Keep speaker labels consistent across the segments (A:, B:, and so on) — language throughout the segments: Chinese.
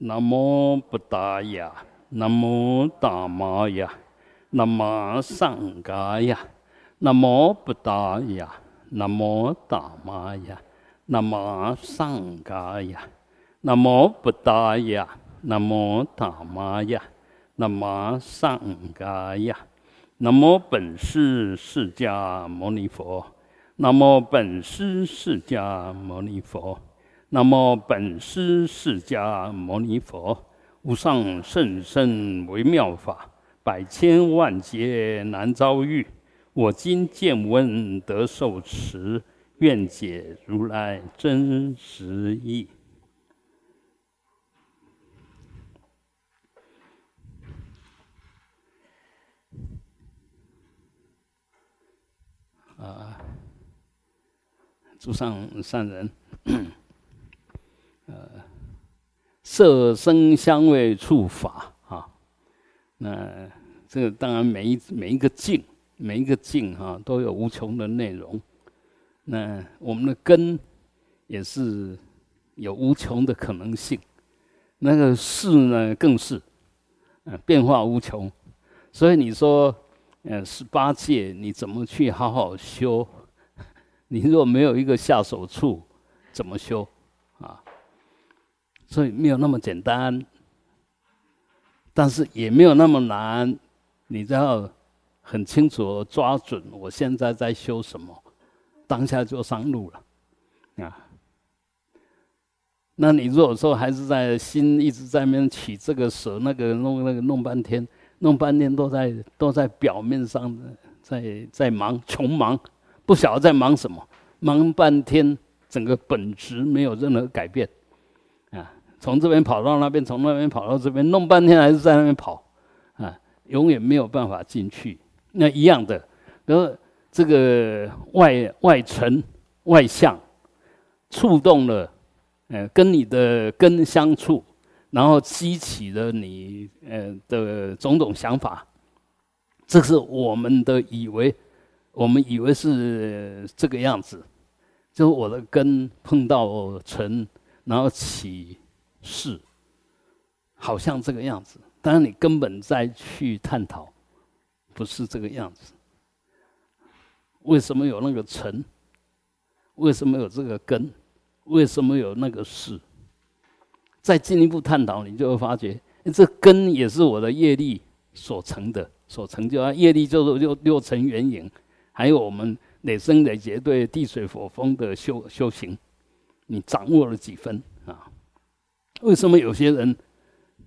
A: 南无布达雅，南无达玛雅，南无上伽雅，南无布达雅，南无达玛雅，南无上伽雅，南无布达雅，南无达玛雅，南无上伽雅，南无本师释迦牟尼佛，南无本师释迦牟尼佛。那么本师释迦牟尼佛，无上甚深微妙法，百千万劫难遭遇。我今见闻得受持，愿解如来真实义。啊，诸上善人。呃，色声香味触法啊，那这个当然每一每一个境，每一个境哈都有无穷的内容。那我们的根也是有无穷的可能性，那个事呢更是，嗯，变化无穷。所以你说，呃，十八界你怎么去好好修？你若没有一个下手处，怎么修？所以没有那么简单，但是也没有那么难。你只要很清楚抓准，我现在在修什么，当下就上路了啊。那你如果说还是在心一直在那边起这个蛇那个弄那个弄半天，弄半天都在都在表面上在在忙穷忙，不晓得在忙什么，忙半天，整个本质没有任何改变。从这边跑到那边，从那边跑到这边，弄半天还是在那边跑，啊，永远没有办法进去。那一样的，然这个外外尘外向触动了，呃，跟你的根相处，然后激起了你呃的种种想法，这是我们的以为，我们以为是这个样子，就是我的根碰到尘，然后起。是，好像这个样子，但是你根本再去探讨，不是这个样子。为什么有那个尘？为什么有这个根？为什么有那个事？再进一步探讨，你就会发觉，这根也是我的业力所成的，所成就啊。业力就是六六层原影，还有我们累生累劫对地水火风的修修行，你掌握了几分？为什么有些人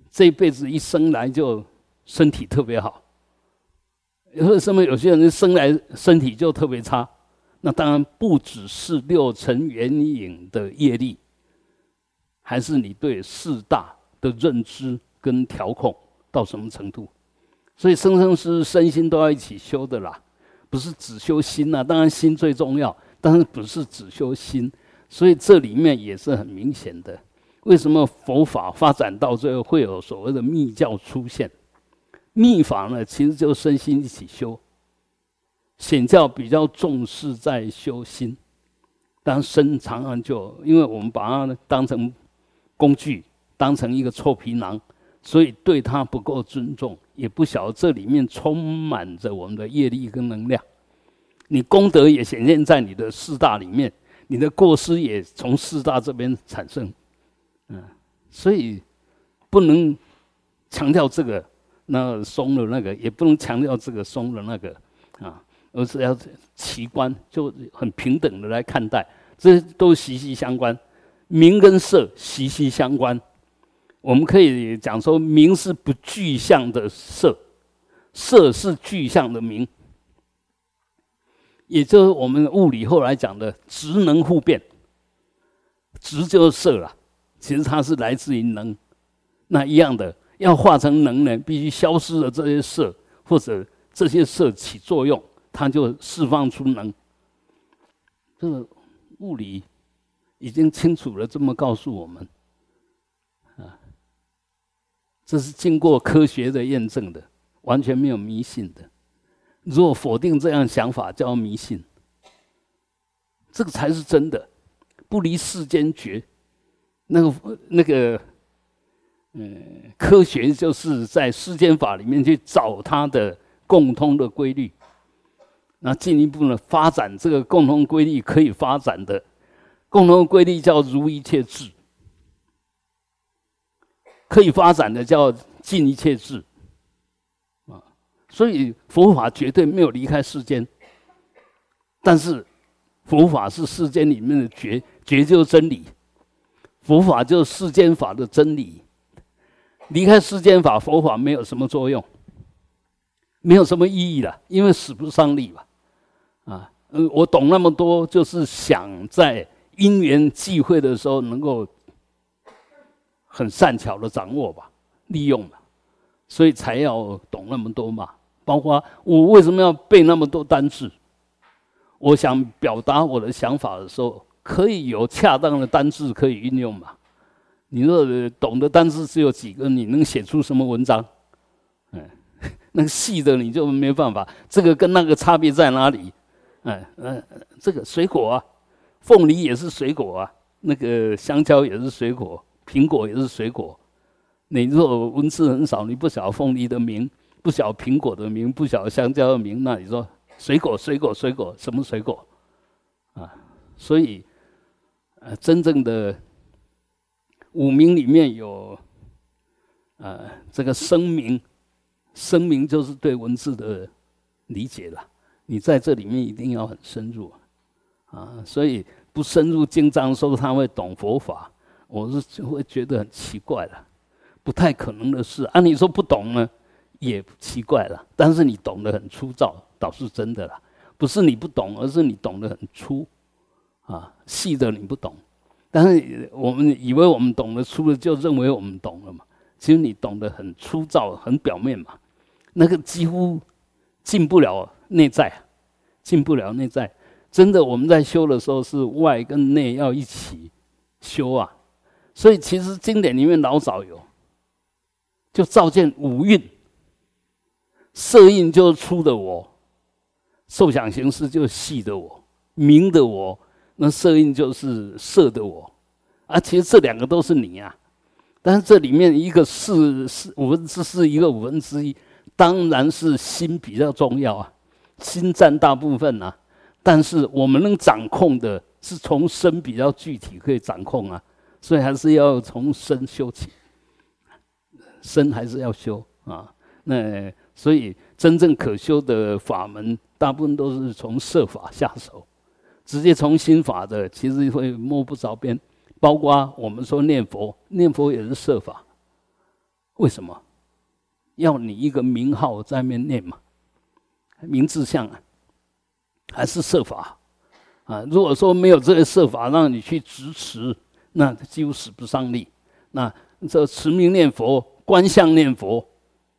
A: 这一辈子一生来就身体特别好？为什么有些人生来身体就特别差？那当然不只是六尘缘影的业力，还是你对四大的认知跟调控到什么程度？所以生生世世身心都要一起修的啦，不是只修心呐。当然心最重要，但是不是只修心？所以这里面也是很明显的。为什么佛法发展到最后会有所谓的密教出现？密法呢，其实就身心一起修。显教比较重视在修心，但身常常就因为我们把它当成工具，当成一个臭皮囊，所以对它不够尊重，也不晓得这里面充满着我们的业力跟能量。你功德也显现在你的四大里面，你的过失也从四大这边产生。所以不能强调这个，那松了那个，也不能强调这个松了那个，啊，而是要奇观，就很平等的来看待，这都息息相关，名跟色息息相关。我们可以讲说，名是不具象的色，色是具象的名，也就是我们物理后来讲的职能互变，质就是色了。其实它是来自于能，那一样的要化成能呢，必须消失了这些色，或者这些色起作用，它就释放出能。这个物理已经清楚了这么告诉我们，啊，这是经过科学的验证的，完全没有迷信的。如果否定这样想法，叫迷信。这个才是真的，不离世间绝。那个那个嗯，科学就是在世间法里面去找它的共通的规律，那进一步呢发展这个共同规律可以发展的共同规律叫如一切智，可以发展的叫尽一切智，啊，所以佛法绝对没有离开世间，但是佛法是世间里面的绝绝就真理，佛法就是世间法的真理。离开世间法，佛法没有什么作用，没有什么意义了，因为使不上力嘛。啊，嗯，我懂那么多，就是想在因缘际会的时候能够很善巧的掌握吧，利用吧，所以才要懂那么多嘛。包括我为什么要背那么多单字？我想表达我的想法的时候，可以有恰当的单字可以运用嘛。你若懂得单字只有几个，你能写出什么文章？嗯，那个细的你就没办法。这个跟那个差别在哪里？嗯嗯，这个水果啊，凤梨也是水果啊，那个香蕉也是水果，苹果也是水果。你若文字很少，你不晓凤梨的名，不晓苹果的名，不晓香蕉的名，那你说水果水果水果什么水果？啊，所以，呃，真正的。五名里面有，呃，这个声明，声明就是对文字的理解了。你在这里面一定要很深入，啊，所以不深入经章说他会懂佛法，我是就会觉得很奇怪了，不太可能的事。按理说不懂呢，也奇怪了。但是你懂得很粗糙，倒是真的了。不是你不懂，而是你懂得很粗，啊，细的你不懂。但是我们以为我们懂得粗的，就认为我们懂了嘛？其实你懂得很粗糙、很表面嘛，那个几乎进不了内在，进不了内在。真的，我们在修的时候是外跟内要一起修啊。所以其实经典里面老早有，就照见五蕴，色蕴就是粗的我，受想行识就是细的我，明的我。那色印就是色的我，啊，其实这两个都是你啊，但是这里面一个四四五分之四，一个五分之一，当然是心比较重要啊，心占大部分啊。但是我们能掌控的是从身比较具体可以掌控啊，所以还是要从身修起，身还是要修啊。那所以真正可修的法门，大部分都是从色法下手。直接从心法的，其实会摸不着边。包括我们说念佛，念佛也是设法。为什么？要你一个名号在面念嘛？名字像啊，还是设法啊？如果说没有这个设法让你去执持，那几乎使不上力。那这持名念佛、观相念佛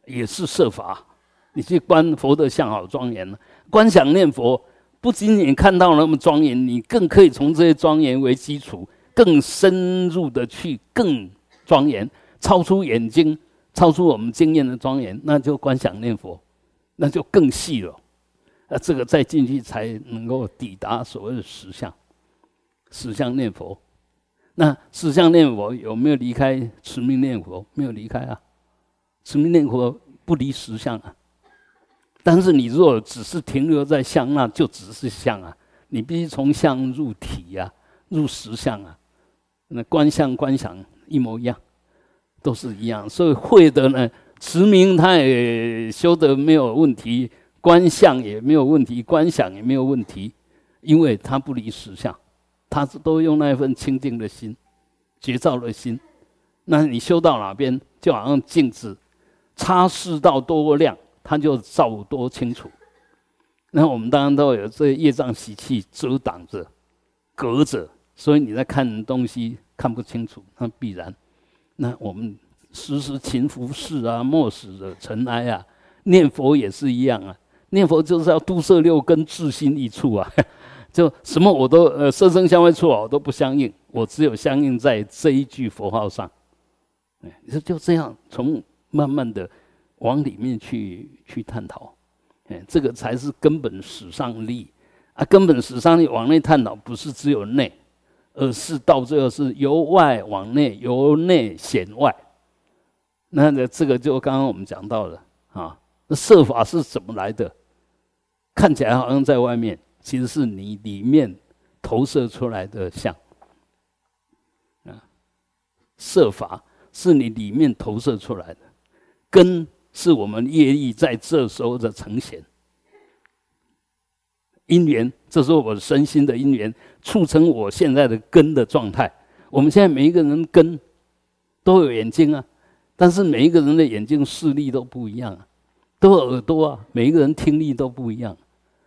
A: 也是设法。你去观佛的相好庄严了，观想念佛。不仅仅看到那么庄严，你更可以从这些庄严为基础，更深入的去更庄严，超出眼睛，超出我们经验的庄严，那就观想念佛，那就更细了。啊，这个再进去才能够抵达所谓的实相，实相念佛。那实相念佛有没有离开持名念佛？没有离开啊，持名念佛不离实相啊。但是你若只是停留在相，那就只是相啊！你必须从相入体呀，入实相啊。那观相观想一模一样，都是一样。所以会的呢，持名他也修得没有问题，观相也没有问题，观想也没有问题，因为他不离实相，他都用那一份清净的心，觉照的心。那你修到哪边，就好像镜子，擦拭到多亮。他就照多清楚，那我们当然都有这业障习气遮挡着、隔着，所以你在看东西看不清楚，那必然。那我们时时勤拂拭啊，莫使惹尘埃啊。念佛也是一样啊，念佛就是要度摄六根，自心一处啊。就什么我都呃色声香味触我都不相应，我只有相应在这一句佛号上。你说就这样，从慢慢的。往里面去去探讨，哎，这个才是根本史上力啊！根本史上力往内探讨，不是只有内，而是到最后是由外往内，由内显外，那这个就刚刚我们讲到了啊，那色法是怎么来的？看起来好像在外面，其实是你里面投射出来的像。啊，色法是你里面投射出来的，根是我们业力在这时候的呈现。因缘，这是我身心的因缘，促成我现在的根的状态。我们现在每一个人根都有眼睛啊，但是每一个人的眼睛视力都不一样啊，都有耳朵啊，每一个人听力都不一样。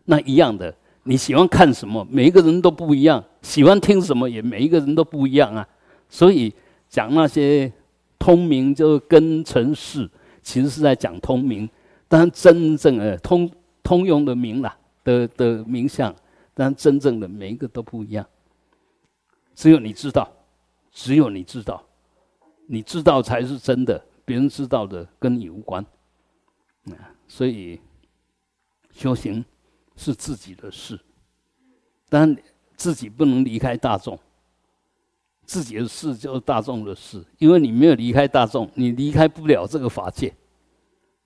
A: 那一样的，你喜欢看什么？每一个人都不一样。喜欢听什么？也每一个人都不一样啊。所以讲那些通明就根成事，其实是在讲通明，但真正的通通用的明啦。的的名相，但真正的每一个都不一样。只有你知道，只有你知道，你知道才是真的，别人知道的跟你无关。啊，所以修行是自己的事，但自己不能离开大众。自己的事就是大众的事，因为你没有离开大众，你离开不了这个法界。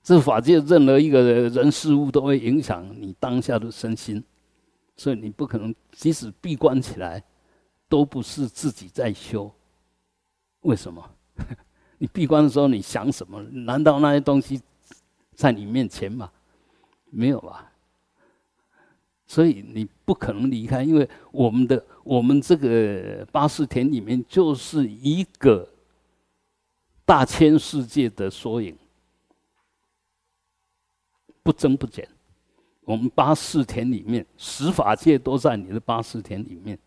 A: 这法界任何一个人事物都会影响你当下的身心，所以你不可能即使闭关起来，都不是自己在修。为什么？你闭关的时候你想什么？难道那些东西在你面前吗？没有吧。所以你不可能离开，因为我们的我们这个八识田里面就是一个大千世界的缩影。不增不减，我们八四田里面十法界都在你的八四田里面，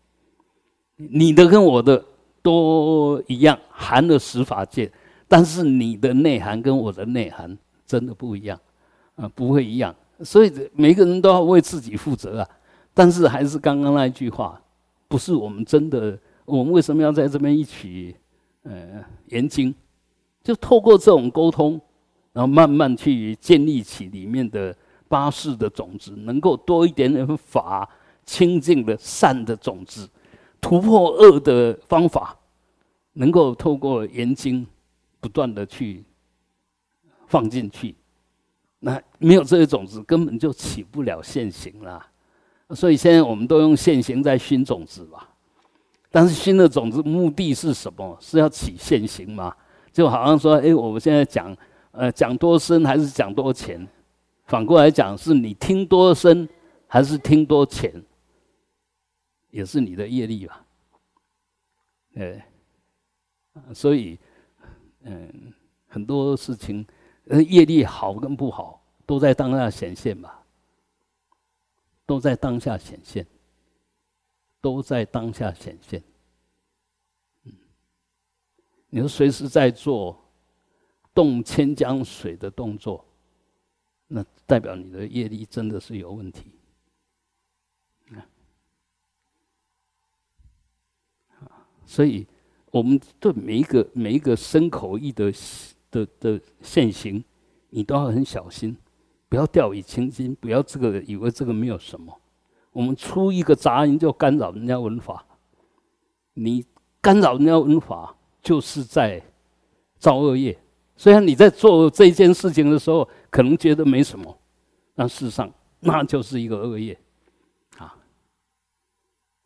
A: 你的跟我的都一样，含了十法界，但是你的内涵跟我的内涵真的不一样，啊，不会一样，所以每个人都要为自己负责啊。但是还是刚刚那一句话，不是我们真的，我们为什么要在这边一起，呃，研经，就透过这种沟通。然后慢慢去建立起里面的八士的种子，能够多一点点法清净的善的种子，突破恶的方法，能够透过研经不断的去放进去。那没有这些种子，根本就起不了现行啦。所以现在我们都用现行在熏种子吧。但是熏的种子目的是什么？是要起现行吗？就好像说，哎，我们现在讲。呃，讲多深还是讲多浅？反过来讲，是你听多深还是听多浅，也是你的业力吧？哎，所以，嗯，很多事情，呃业力好跟不好，都在当下显现吧？都在当下显现，都在当下显现。嗯，你说随时在做。动千江水的动作，那代表你的业力真的是有问题。啊，所以我们对每一个每一个身口意的的的现行，你都要很小心，不要掉以轻心，不要这个以为这个没有什么。我们出一个杂音就干扰人家文法，你干扰人家文法，就是在造恶业。虽然你在做这件事情的时候，可能觉得没什么，但事实上那就是一个恶业，啊。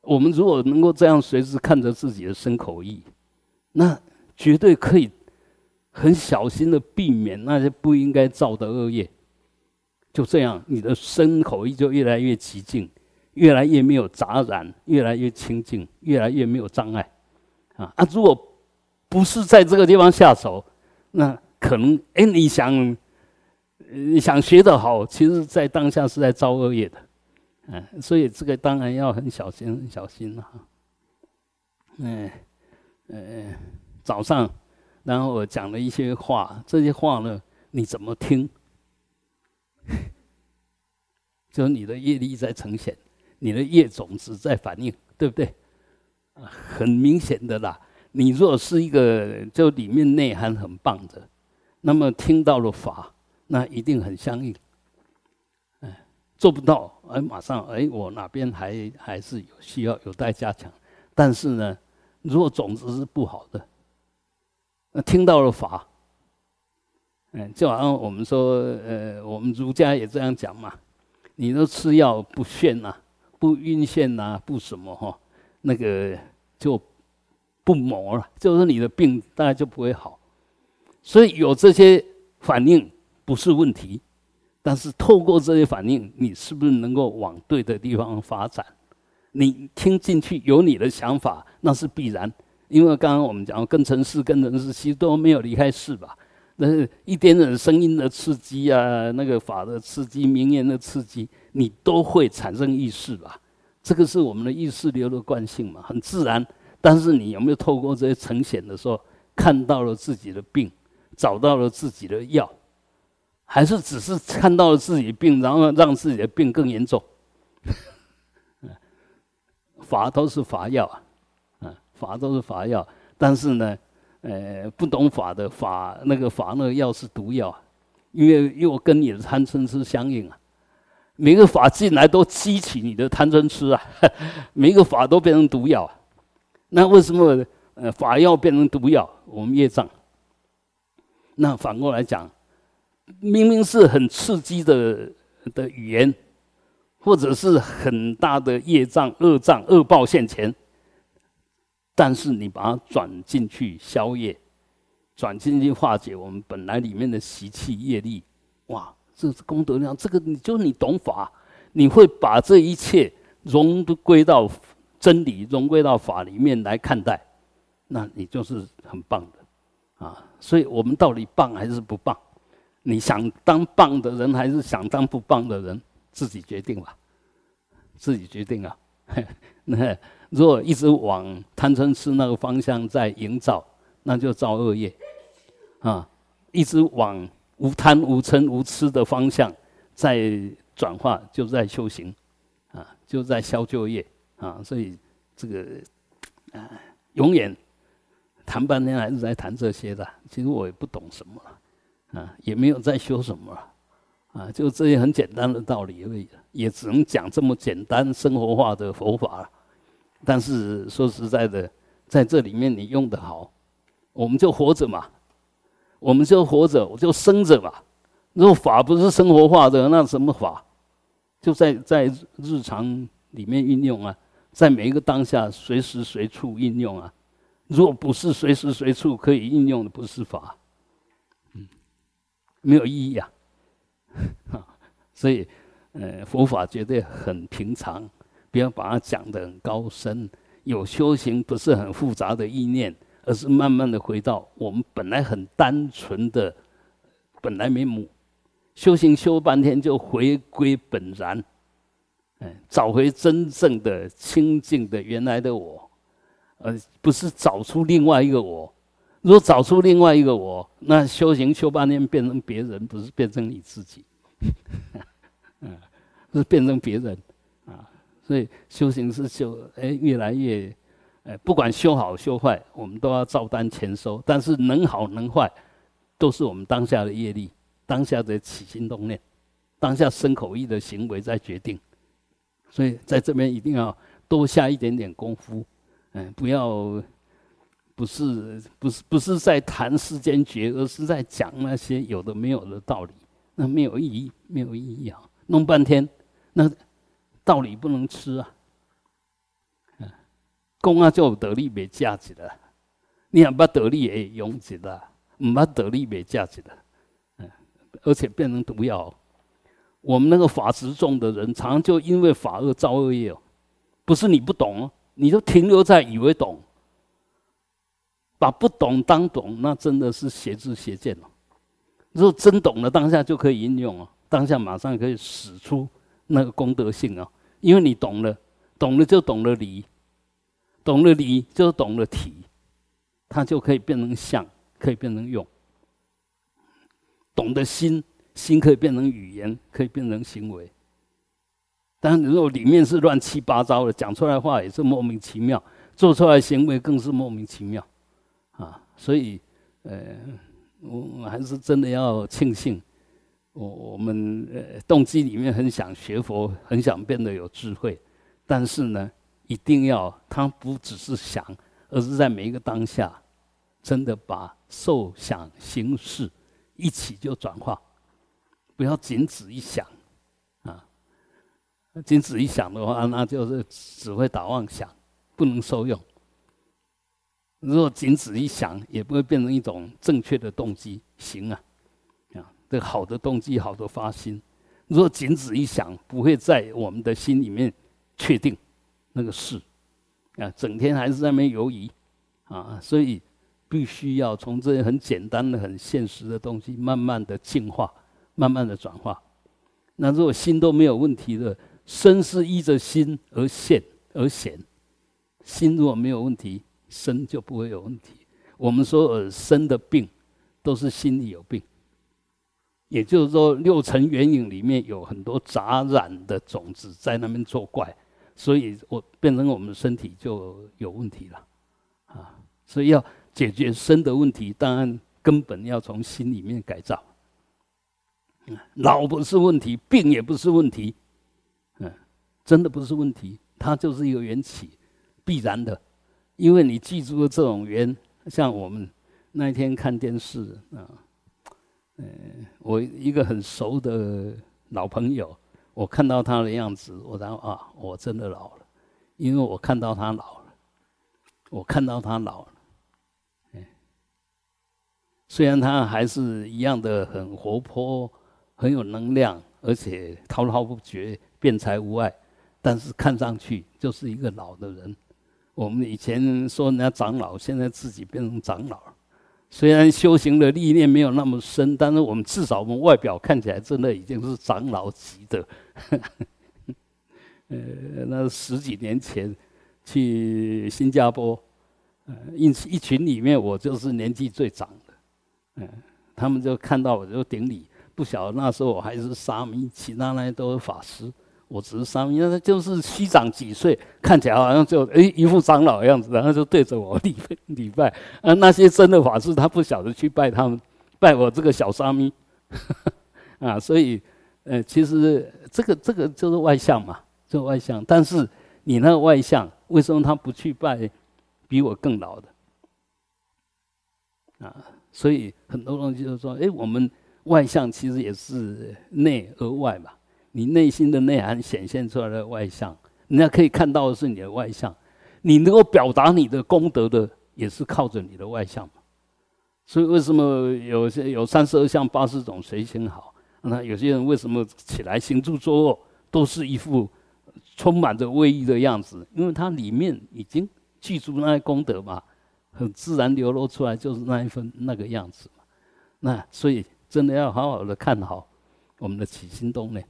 A: 我们如果能够这样随时看着自己的身口意，那绝对可以很小心的避免那些不应该造的恶业。就这样，你的身口意就越来越极静，越来越没有杂染，越来越清净，越来越没有障碍，啊啊！如果不是在这个地方下手。那可能哎，你想，你想学得好，其实在当下是在造恶业的，嗯，所以这个当然要很小心，很小心了哈。嗯，呃，早上，然后我讲了一些话，这些话呢，你怎么听？就是你的业力在呈现，你的业种子在反应，对不对？很明显的啦。你若是一个就里面内涵很棒的，那么听到了法，那一定很相应。哎，做不到，哎，马上，哎，我哪边还还是有需要有待加强。但是呢，如果种子是不好的，那听到了法，嗯，就好像我们说，呃，我们儒家也这样讲嘛。你都吃药不眩呐，不晕眩呐，不什么哈，那个就不磨了，就是你的病大概就不会好。所以有这些反应不是问题，但是透过这些反应，你是不是能够往对的地方发展？你听进去有你的想法，那是必然。因为刚刚我们讲跟城市跟城市其实都没有离开市吧，那是一点点声音的刺激啊，那个法的刺激、名言的刺激，你都会产生意识吧？这个是我们的意识流的惯性嘛，很自然。但是你有没有透过这些呈现的时候，看到了自己的病，找到了自己的药，还是只是看到了自己病，然后让自己的病更严重？法都是法药啊。法都是法药，但是呢，呃，不懂法的法那个法那个药是毒药，因为又跟你的贪嗔痴相应啊。每个法进来都激起你的贪嗔痴啊，每个法都变成毒药。那为什么呃法药变成毒药？我们业障。那反过来讲，明明是很刺激的的语言，或者是很大的业障、恶障、恶报现前。但是你把它转进去消业，转进去化解我们本来里面的习气业力，哇，这是功德量。这个你就你懂法，你会把这一切融归到真理，融归到法里面来看待，那你就是很棒的啊。所以我们到底棒还是不棒？你想当棒的人，还是想当不棒的人，自己决定吧，自己决定啊。那。如果一直往贪嗔痴那个方向在营造，那就造恶业，啊，一直往无贪无嗔无痴的方向在转化，就在修行，啊，就在消旧业，啊，所以这个啊，永远谈半天还是在谈这些的。其实我也不懂什么了，啊，也没有在修什么了，啊，就这些很简单的道理而已，也只能讲这么简单生活化的佛法了。但是说实在的，在这里面你用的好，我们就活着嘛，我们就活着，我就生着嘛。如果法不是生活化的，那什么法？就在在日常里面运用啊，在每一个当下随时随处运用啊。如果不是随时随处可以应用的，不是法，嗯，没有意义啊。所以，呃，佛法绝对很平常。不要把它讲得很高深，有修行不是很复杂的意念，而是慢慢的回到我们本来很单纯的本来面目。修行修半天就回归本然，哎，找回真正的清净的原来的我，呃，不是找出另外一个我。如果找出另外一个我，那修行修半天变成别人，不是变成你自己，嗯，是变成别人。所以修行是修，哎，越来越，哎，不管修好修坏，我们都要照单全收。但是能好能坏，都是我们当下的业力，当下的起心动念，当下身口意的行为在决定。所以在这边一定要多下一点点功夫，嗯，不要，不是不是不是在谈世间觉，而是在讲那些有的没有的道理，那没有意义，没有意义啊，弄半天那。道理不能吃啊！公啊就得利没价值的，你也不得利也拥挤的，唔把得利没价值的，嗯，而且变成毒药。我们那个法执重的人，常常就因为法恶造恶业哦。不是你不懂哦，你就停留在以为懂，把不懂当懂，那真的是邪知邪见了。如果真懂了，当下就可以应用哦，当下马上可以使出那个功德性哦。因为你懂了，懂了就懂了理，懂了理就懂了体，它就可以变成相，可以变成用。懂得心，心可以变成语言，可以变成行为。但如果里面是乱七八糟的，讲出来话也是莫名其妙，做出来行为更是莫名其妙，啊！所以，呃，我还是真的要庆幸。我我们呃动机里面很想学佛，很想变得有智慧，但是呢，一定要他不只是想，而是在每一个当下，真的把受想行识一起就转化，不要仅止一想，啊，仅止一想的话，那就是只会打妄想，不能受用。如果仅止一想，也不会变成一种正确的动机，行啊，的，好的动机，好的发心。如果仅止一想，不会在我们的心里面确定那个事，啊，整天还是在那边犹疑，啊，所以必须要从这些很简单的、很现实的东西，慢慢的进化，慢慢的转化。那如果心都没有问题的，身是依着心而现而显，心如果没有问题。身就不会有问题。我们说耳身的病，都是心里有病。也就是说，六尘缘影里面有很多杂染的种子在那边作怪，所以我变成我们身体就有问题了，啊！所以要解决身的问题，当然根本要从心里面改造。嗯老不是问题，病也不是问题，嗯，真的不是问题，它就是一个缘起，必然的。因为你记住了这种缘，像我们那一天看电视啊，嗯，我一个很熟的老朋友，我看到他的样子，我然后啊，我真的老了，因为我看到他老了，我看到他老了，虽然他还是一样的很活泼，很有能量，而且滔滔不绝，辩才无碍，但是看上去就是一个老的人。我们以前说人家长老，现在自己变成长老。虽然修行的历练没有那么深，但是我们至少我们外表看起来真的已经是长老级的。呃，那十几年前去新加坡，呃，一一群里面我就是年纪最长的。嗯，他们就看到我就顶礼，不晓得那时候我还是沙弥，其他那些都是法师。我只是三，因为就是虚长几岁，看起来好像就哎一副长老的样子，然后就对着我礼拜礼拜。啊，那些真的法师他不晓得去拜他们，拜我这个小沙弥，啊，所以呃，其实这个这个就是外向嘛，就外向。但是你那个外向，为什么他不去拜比我更老的？啊，所以很多东西就是说，哎，我们外向其实也是内而外嘛。你内心的内涵显现出来的外相，人家可以看到的是你的外相。你能够表达你的功德的，也是靠着你的外相嘛。所以为什么有些有三十二相八十种随心好？那有些人为什么起来行住坐卧都是一副充满着威仪的样子？因为他里面已经记住那些功德嘛，很自然流露出来就是那一份那个样子嘛。那所以真的要好好的看好我们的起心动念。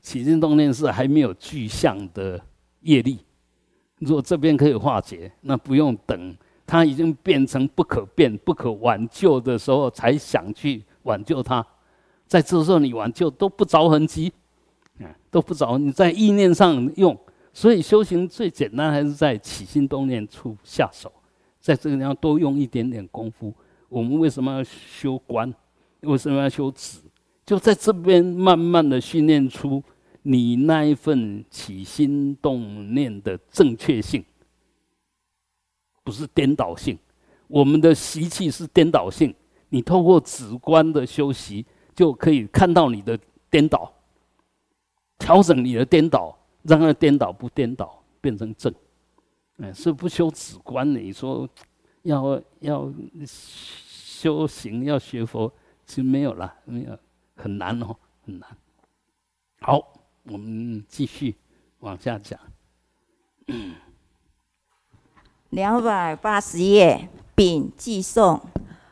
A: 起心动念是还没有具象的业力，如果这边可以化解，那不用等它已经变成不可变、不可挽救的时候，才想去挽救它。在这时候你挽救都不着痕迹，啊，都不着你在意念上用，所以修行最简单还是在起心动念处下手，在这个地方多用一点点功夫。我们为什么要修观？为什么要修止？就在这边慢慢的训练出你那一份起心动念的正确性，不是颠倒性。我们的习气是颠倒性，你透过止观的修习，就可以看到你的颠倒，调整你的颠倒，让它颠倒不颠倒，变成正。哎，是不修止观，你说要要修行要学佛，其实没有了，没有。很难哦，很难。好，我们继续往下讲。
B: 两百八十页，丙寄颂。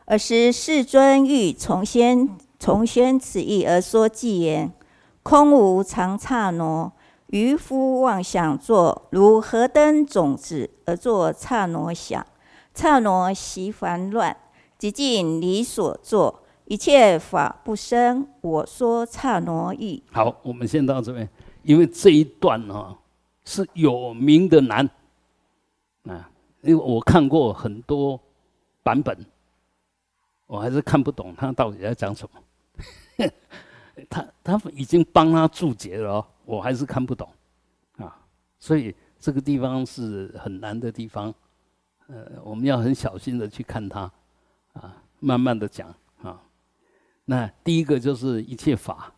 B: 尔时世尊欲重宣重宣此意而说偈言：空无常刹挪，渔夫妄想作，如何灯种子而作刹挪想，刹挪习烦乱，即尽离所作。一切法不生，我说刹挪意。
A: 好，我们先到这边，因为这一段呢是有名的难啊，因为我看过很多版本，我还是看不懂他到底在讲什么。他他已经帮他注解了，我还是看不懂啊，所以这个地方是很难的地方，呃，我们要很小心的去看它啊，慢慢的讲。那第一个就是一切法，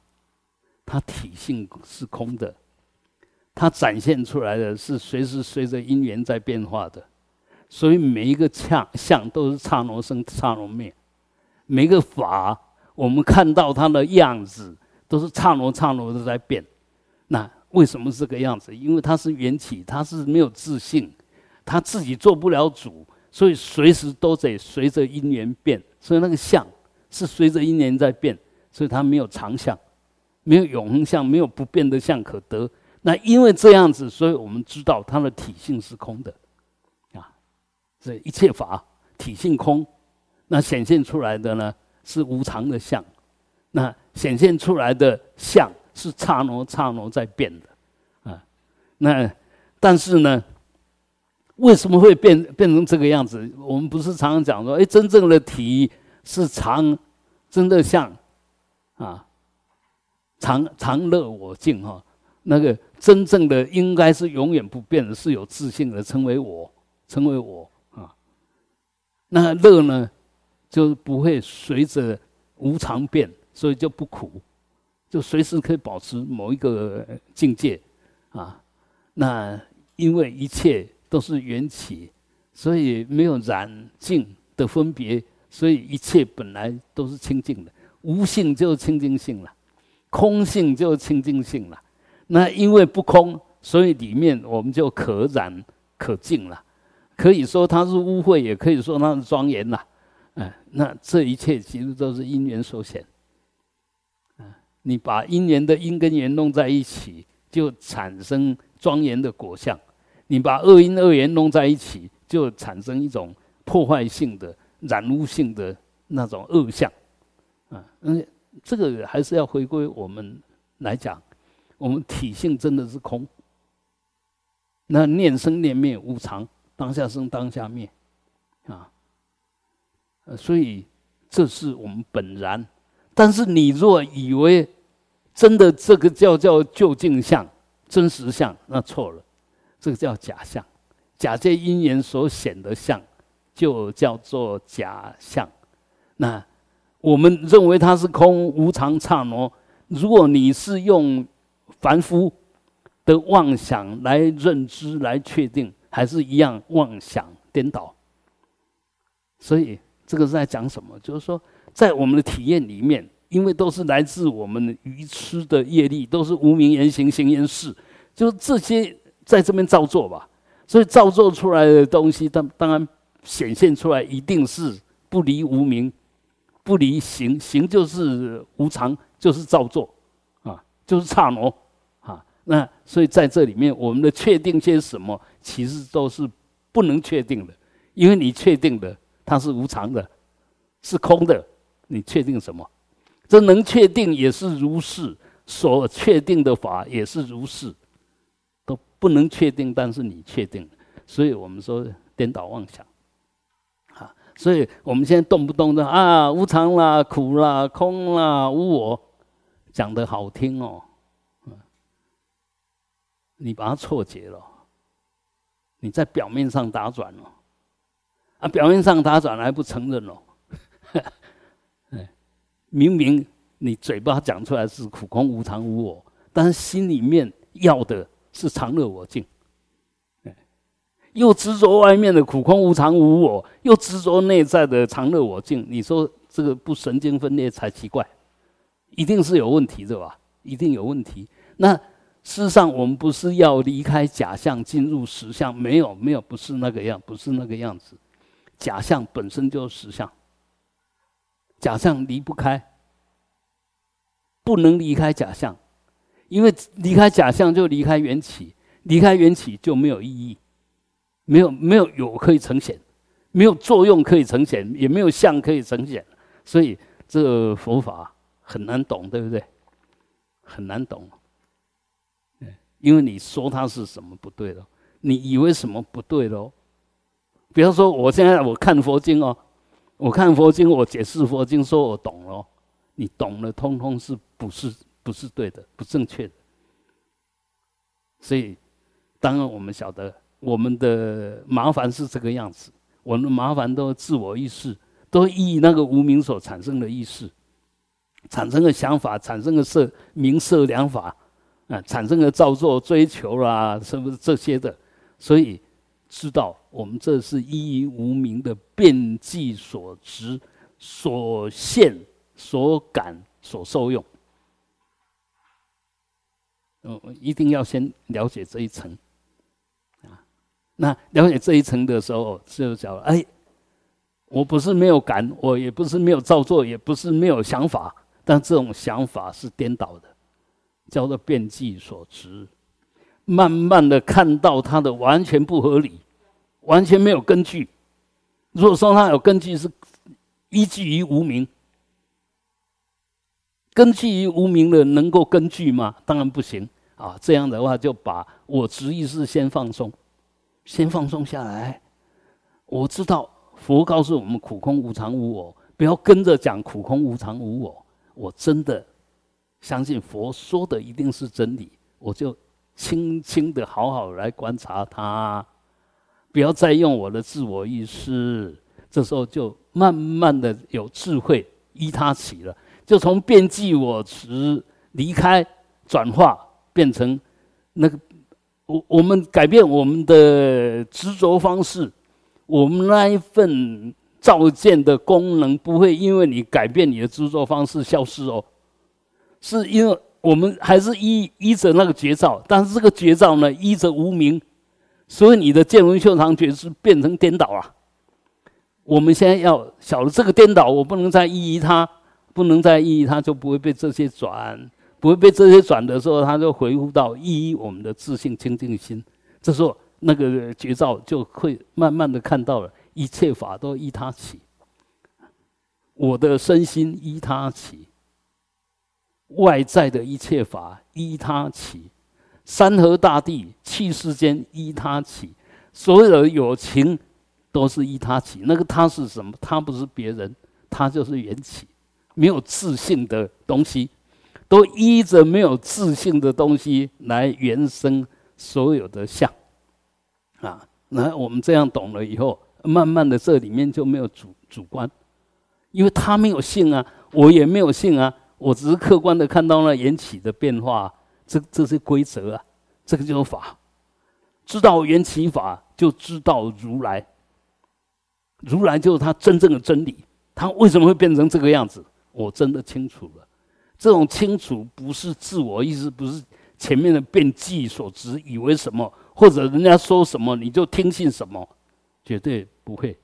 A: 它体性是空的，它展现出来的是随时随着因缘在变化的，所以每一个相相都是刹那生刹那灭，每个法我们看到它的样子都是刹那刹那的在变。那为什么这个样子？因为它是缘起，它是没有自信，它自己做不了主，所以随时都得随着因缘变，所以那个相。是随着因缘在变，所以它没有常相，没有永恒相，没有不变的相可得。那因为这样子，所以我们知道它的体性是空的，啊，这一切法体性空，那显现出来的呢是无常的相，那显现出来的相是刹那刹那在变的，啊，那但是呢，为什么会变变成这个样子？我们不是常常讲说，哎，真正的体。是常真的像啊，常常乐我净哈，那个真正的应该是永远不变的，是有自信的，成为我，成为我啊。那乐呢，就不会随着无常变，所以就不苦，就随时可以保持某一个境界啊。那因为一切都是缘起，所以没有染净的分别。所以一切本来都是清净的，无性就是清净性了，空性就是清净性了。那因为不空，所以里面我们就可染可净了。可以说它是污秽，也可以说它是庄严了。哎，那这一切其实都是因缘所显。你把因缘的因跟缘弄在一起，就产生庄严的果相；你把恶因恶缘弄在一起，就产生一种破坏性的。染污性的那种恶相，啊，嗯，这个还是要回归我们来讲，我们体性真的是空，那念生念灭无常，当下生当下灭，啊，所以这是我们本然。但是你若以为真的这个叫叫究竟相、真实相，那错了，这个叫假相，假借因缘所显的相。就叫做假象。那我们认为它是空无常刹那。如果你是用凡夫的妄想来认知、来确定，还是一样妄想颠倒。所以这个是在讲什么？就是说，在我们的体验里面，因为都是来自我们愚痴的业力，都是无名言行、行言事，就是这些在这边造作吧。所以造作出来的东西，当当然。显现出来一定是不离无名，不离行，行就是无常，就是造作，啊，就是刹那，啊，那所以在这里面，我们的确定些什么，其实都是不能确定的，因为你确定的它是无常的，是空的，你确定什么？这能确定也是如是，所确定的法也是如是，都不能确定，但是你确定，所以我们说颠倒妄想。所以我们现在动不动的啊，无常啦、苦啦、空啦、无我，讲的好听哦，你把它错解了，你在表面上打转了，啊，表面上打转还不承认哦，明明你嘴巴讲出来是苦空无常无我，但是心里面要的是常乐我净。又执着外面的苦空无常无我，又执着内在的常乐我净。你说这个不神经分裂才奇怪，一定是有问题的吧？一定有问题。那事实上，我们不是要离开假象进入实相？没有，没有，不是那个样，不是那个样子。假象本身就是实相，假象离不开，不能离开假象，因为离开假象就离开缘起，离开缘起就没有意义。没有没有有可以呈现，没有作用可以呈现，也没有相可以呈现，所以这个佛法很难懂，对不对？很难懂，因为你说它是什么不对了，你以为什么不对喽？比方说，我现在我看佛经哦，我看佛经，我解释佛经，说我懂了，你懂了，通通是不是不是对的，不正确的？所以，当然我们晓得。我们的麻烦是这个样子，我们的麻烦都自我意识，都依那个无名所产生的意识，产生的想法，产生的色名色两法，啊，产生的造作追求啦，是不是这些的？所以知道我们这是一无名的变计所执、所现、所感、所受用。嗯，一定要先了解这一层，那了解这一层的时候，就讲哎，我不是没有感，我也不是没有造作，也不是没有想法，但这种想法是颠倒的，叫做变计所执。慢慢的看到它的完全不合理，完全没有根据。如果说它有根据，是依据于无名。根据于无名的能够根据吗？当然不行啊！这样的话，就把我执意识先放松，先放松下来。我知道佛告诉我们苦空无常无我，不要跟着讲苦空无常无我。我真的相信佛说的一定是真理，我就轻轻的好好来观察它，不要再用我的自我意识。这时候就慢慢的有智慧依他起了。就从变计我执离开转化变成那个我我们改变我们的执着方式，我们那一份照见的功能不会因为你改变你的执着方式消失哦，是因为我们还是依依着那个绝照，但是这个绝照呢依着无名，所以你的见闻修长觉是变成颠倒了。我们现在要晓得这个颠倒，我不能再依依它。不能再依，他就不会被这些转，不会被这些转的时候，他就回复到依我们的自信清净心。这时候那个绝照就会慢慢的看到了，一切法都依他起，我的身心依他起，外在的一切法依他起，山河大地气世间依他起，所有的友情都是依他起。那个他是什么？他不是别人，他就是缘起。没有自信的东西，都依着没有自信的东西来原生所有的相，啊，那我们这样懂了以后，慢慢的这里面就没有主主观，因为他没有性啊，我也没有性啊，我只是客观的看到了缘起的变化，这这是规则啊，这个就是法，知道缘起法就知道如来，如来就是他真正的真理，他为什么会变成这个样子？我真的清楚了，这种清楚不是自我意识，不是前面的变计所执，以为什么或者人家说什么你就听信什么，绝对不会。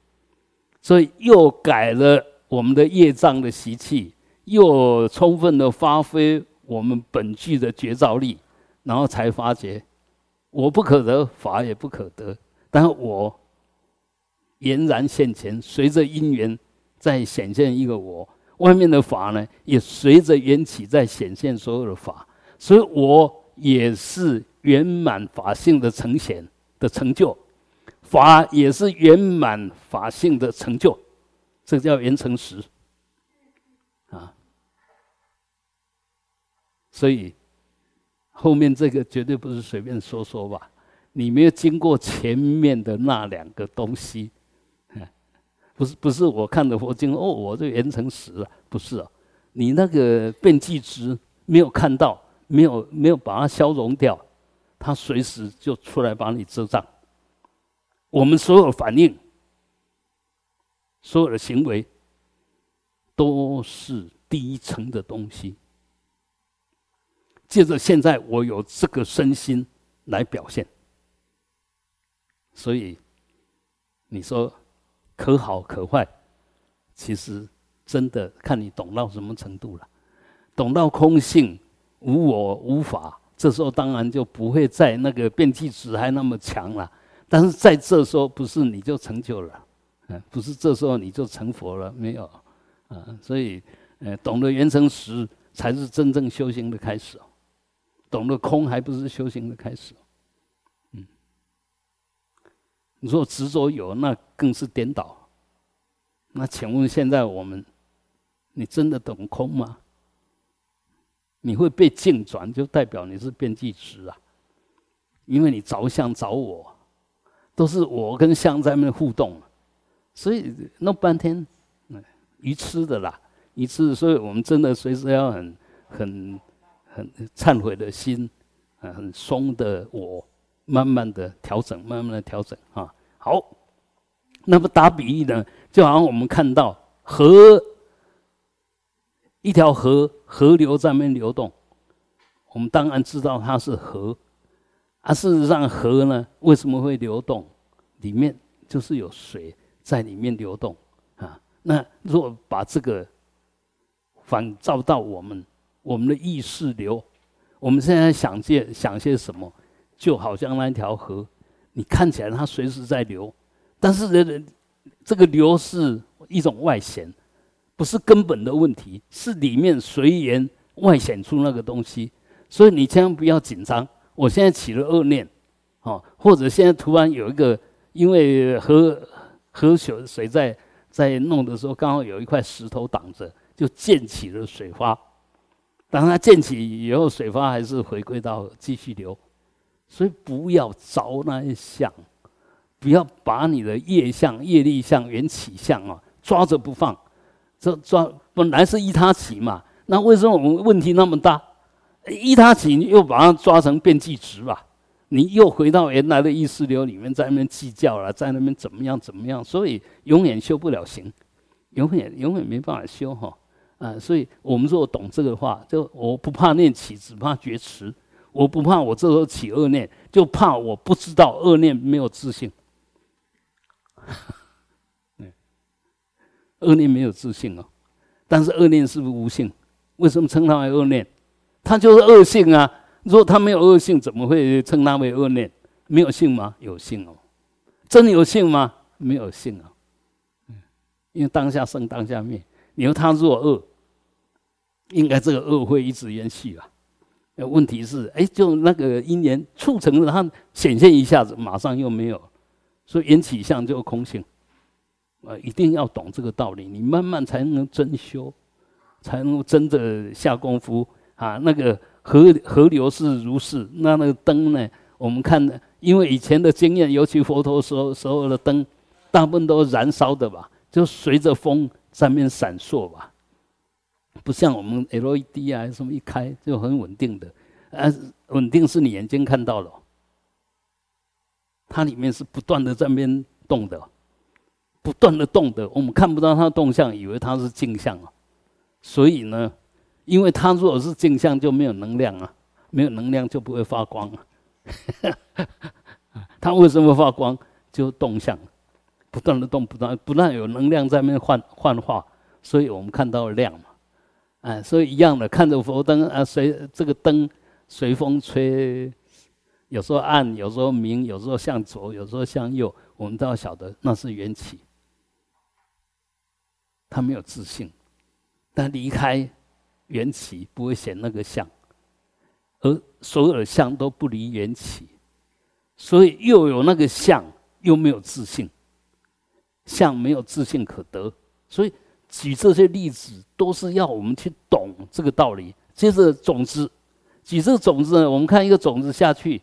A: 所以又改了我们的业障的习气，又充分的发挥我们本具的觉照力，然后才发觉我不可得，法也不可得，但我俨然现前，随着因缘在显现一个我。外面的法呢，也随着缘起在显现所有的法，所以我也是圆满法性的呈现的成就，法也是圆满法性的成就，这叫圆成实啊。所以后面这个绝对不是随便说说吧，你没有经过前面的那两个东西。不是不是，我看的佛经哦，我这圆成实了，不是啊，你那个变计值没有看到，没有没有把它消融掉，它随时就出来把你遮障。我们所有反应、所有的行为，都是第一层的东西。借着现在我有这个身心来表现，所以你说。可好可坏，其实真的看你懂到什么程度了。懂到空性无我无法，这时候当然就不会在那个变气值还那么强了。但是在这时候，不是你就成就了，嗯，不是这时候你就成佛了，没有，啊，所以，呃，懂得圆成实才是真正修行的开始。懂得空还不是修行的开始。你说执着有，那更是颠倒。那请问现在我们，你真的懂空吗？你会被境转，就代表你是变计执啊，因为你着相找我，都是我跟相在那互动，所以弄半天，嗯，愚痴的啦，一次，所以我们真的随时要很很很忏悔的心，啊，很松的我，慢慢的调整，慢慢的调整啊。好，那么打比喻呢，就好像我们看到河，一条河，河流在那边流动，我们当然知道它是河，啊，事实上河呢，为什么会流动？里面就是有水在里面流动啊。那如果把这个反照到我们我们的意识流，我们现在想些想些什么，就好像那条河，你看起来它随时在流，但是人这个流是一种外显，不是根本的问题，是里面随缘外显出那个东西，所以你千万不要紧张。我现在起了恶念，哦，或者现在突然有一个，因为河河水水在在弄的时候，刚好有一块石头挡着。就溅起了水花，当它溅起以后，水花还是回归到继续流，所以不要着那些相，不要把你的业相、业力相、缘起相啊抓着不放。这抓本来是依他起嘛，那为什么我们问题那么大？依他起又把它抓成变计值吧？你又回到原来的意识流里面，在那边计较了，在那边怎么样怎么样？所以永远修不了行，永远永远没办法修哈。啊，所以我们说懂这个话，就我不怕念起，只怕觉迟。我不怕我这时候起恶念，就怕我不知道恶念没有自信。恶念没有自信哦，但是恶念是不是无性？为什么称它为恶念？它就是恶性啊！如果它没有恶性，怎么会称它为恶念？没有性吗？有性哦。真有性吗？没有性啊。嗯，因为当下生，当下灭。你说他若恶，应该这个恶会一直延续啊。问题是，哎，就那个因缘促成了它显现一下子，马上又没有，所以缘起相就空性。啊，一定要懂这个道理，你慢慢才能真修，才能真的下功夫啊。那个河河流是如是，那那个灯呢？我们看，因为以前的经验，尤其佛陀时候时候的灯，大部分都燃烧的吧，就随着风。上面闪烁吧，不像我们 LED 啊什么一开就很稳定的，啊，稳定是你眼睛看到了，它里面是不断的在边动的，不断的动的，我们看不到它的动向，以为它是镜像啊。所以呢，因为它如果是镜像就没有能量啊，没有能量就不会发光啊。它为什么发光？就动向。不断的动，不断不断有能量在那边幻幻化，所以我们看到亮嘛，哎，所以一样的，看着佛灯啊，随这个灯随风吹，有时候暗，有时候明，有时候向左，有时候向右，我们都要晓得那是缘起，他没有自信，但离开缘起不会显那个相，而所有的相都不离缘起，所以又有那个相，又没有自信。相没有自信可得，所以举这些例子都是要我们去懂这个道理。接着种子，举这个种子呢，我们看一个种子下去，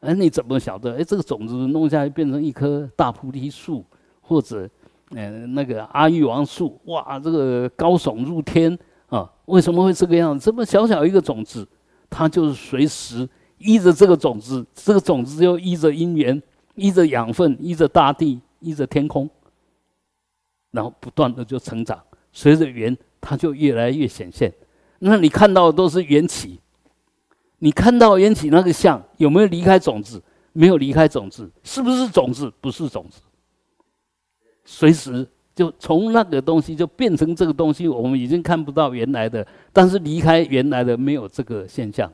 A: 哎，你怎么晓得？哎，这个种子弄下去变成一棵大菩提树，或者，呃，那个阿育王树，哇，这个高耸入天啊？为什么会这个样子？这么小小一个种子，它就是随时依着这个种子，这个种子又依着因缘，依着养分，依着大地，依着天空。然后不断的就成长，随着缘，它就越来越显现。那你看到的都是缘起，你看到缘起那个相有没有离开种子？没有离开种子，是不是种子？不是种子。随时就从那个东西就变成这个东西，我们已经看不到原来的，但是离开原来的没有这个现象，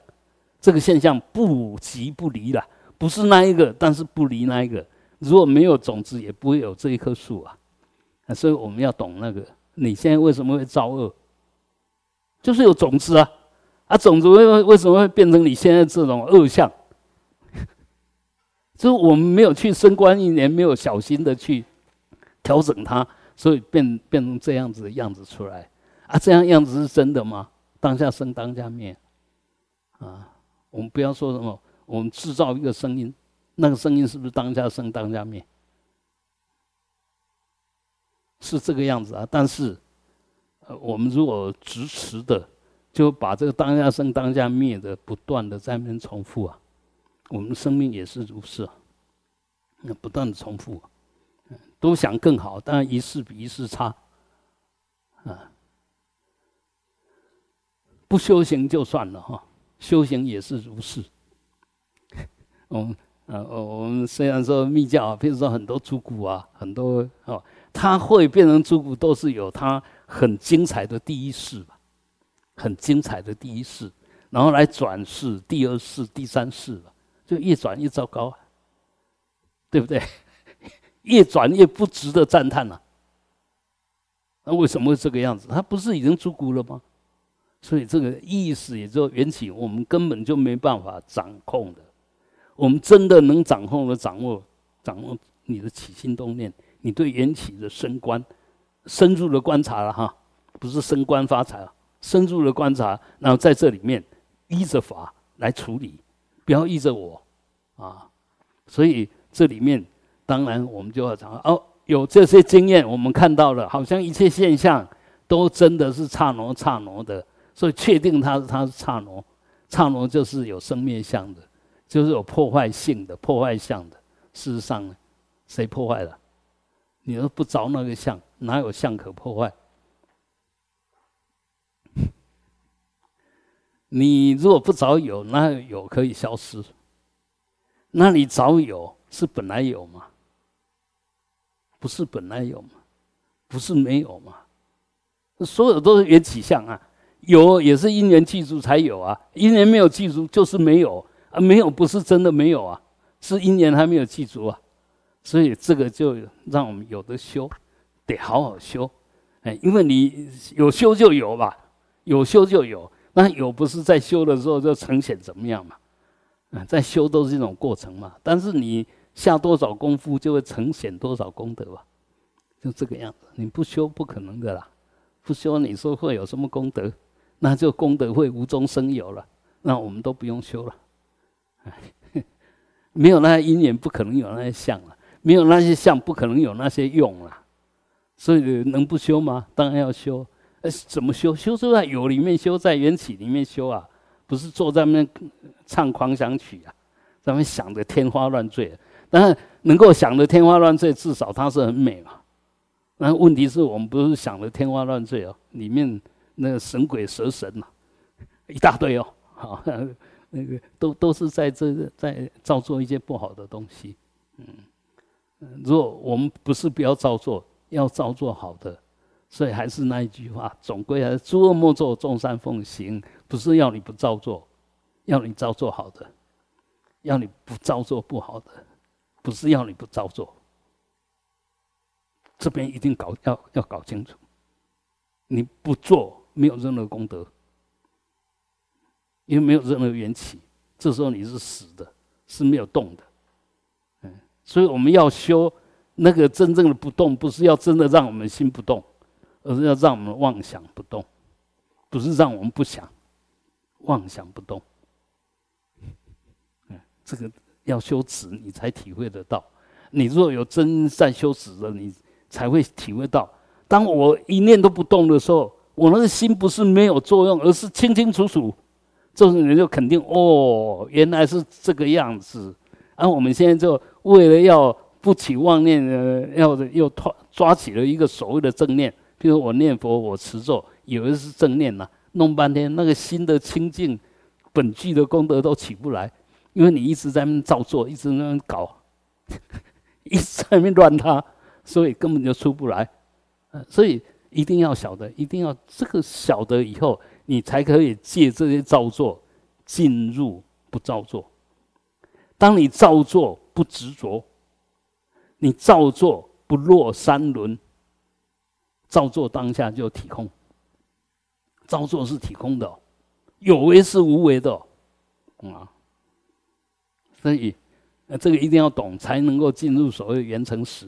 A: 这个现象不即不离了，不是那一个，但是不离那一个。如果没有种子，也不会有这一棵树啊。所以我们要懂那个，你现在为什么会造恶？就是有种子啊，啊，种子为为什么会变成你现在这种恶相？就是我们没有去升官一年，没有小心的去调整它，所以变变成这样子的样子出来。啊，这样样子是真的吗？当下生，当下灭。啊，我们不要说什么，我们制造一个声音，那个声音是不是当下生，当下灭？是这个样子啊，但是呃我们如果执持的，就把这个当下生当下灭的不断的在那边重复啊，我们生命也是如是啊，那不断的重复，都想更好，当然一世比一世差，啊，不修行就算了哈，修行也是如是。我们呃，我们虽然说密教，比如说很多主骨啊，很多哦，他会变成猪骨，都是有他很精彩的第一世吧，很精彩的第一世，然后来转世第二世、第三世吧，就越转越糟糕，啊对不对？越转越不值得赞叹了。那为什么会这个样子？他不是已经出骨了吗？所以这个意识也就缘起，我们根本就没办法掌控的。我们真的能掌控的掌握，掌握你的起心动念，你对缘起的深观，深入的观察了哈，不是升官发财了，深入的观察，然后在这里面依着法来处理，不要依着我啊。所以这里面当然我们就要讲哦，有这些经验，我们看到了，好像一切现象都真的是刹那刹那的，所以确定它它是刹那，刹那就是有生灭相的。就是有破坏性的、破坏相的。事实上，谁破坏了？你都不着那个相，哪有相可破坏？你如果不着有，那有可以消失？那你着有是本来有吗？不是本来有吗？不是没有吗？所有都是缘起相啊，有也是因缘记住才有啊，因缘没有记住就是没有。啊，没有不是真的没有啊，是因缘还没有记住啊，所以这个就让我们有的修，得好好修，哎，因为你有修就有吧，有修就有，那有不是在修的时候就呈现怎么样嘛？啊，在修都是一种过程嘛，但是你下多少功夫就会呈现多少功德吧，就这个样子，你不修不可能的啦，不修你说会有什么功德？那就功德会无中生有了，那我们都不用修了。没有那因缘，不可能有那些相了；没有那些相，不可能有那些用了。所以能不修吗？当然要修。呃，怎么修？修是在有里面修，在缘起里面修啊，不是坐在那唱狂想曲啊，在那想着天花乱坠。但是能够想的天花乱坠，至少它是很美嘛。那问题是我们不是想的天花乱坠哦，里面那个神鬼蛇神嘛，一大堆哦，好。那个都都是在这个在造作一些不好的东西，嗯，如果我们不是不要造作，要造作好的，所以还是那一句话，总归还是诸恶莫作，众善奉行，不是要你不造作，要你造作好的，要你不造作不好的，不是要你不造作，这边一定搞要要搞清楚，你不做没有任何功德。因为没有任何缘起，这时候你是死的，是没有动的，所以我们要修那个真正的不动，不是要真的让我们心不动，而是要让我们妄想不动，不是让我们不想，妄想不动，嗯，这个要修止，你才体会得到。你若有真在修止的，你才会体会到，当我一念都不动的时候，我那个心不是没有作用，而是清清楚楚。这时候你就肯定哦，原来是这个样子。而我们现在就为了要不起妄念，呃，要又抓抓起了一个所谓的正念，比如我念佛，我持咒，以为是正念呐，弄半天那个心的清净本具的功德都起不来，因为你一直在那照做，一直在那搞，一直在那乱他，所以根本就出不来。所以一定要晓得，一定要这个晓得以后。你才可以借这些造作进入不造作。当你造作不执着，你造作不落三轮，造作当下就体空。造作是体空的，有为是无为的，啊。所以，这个一定要懂，才能够进入所谓圆成实。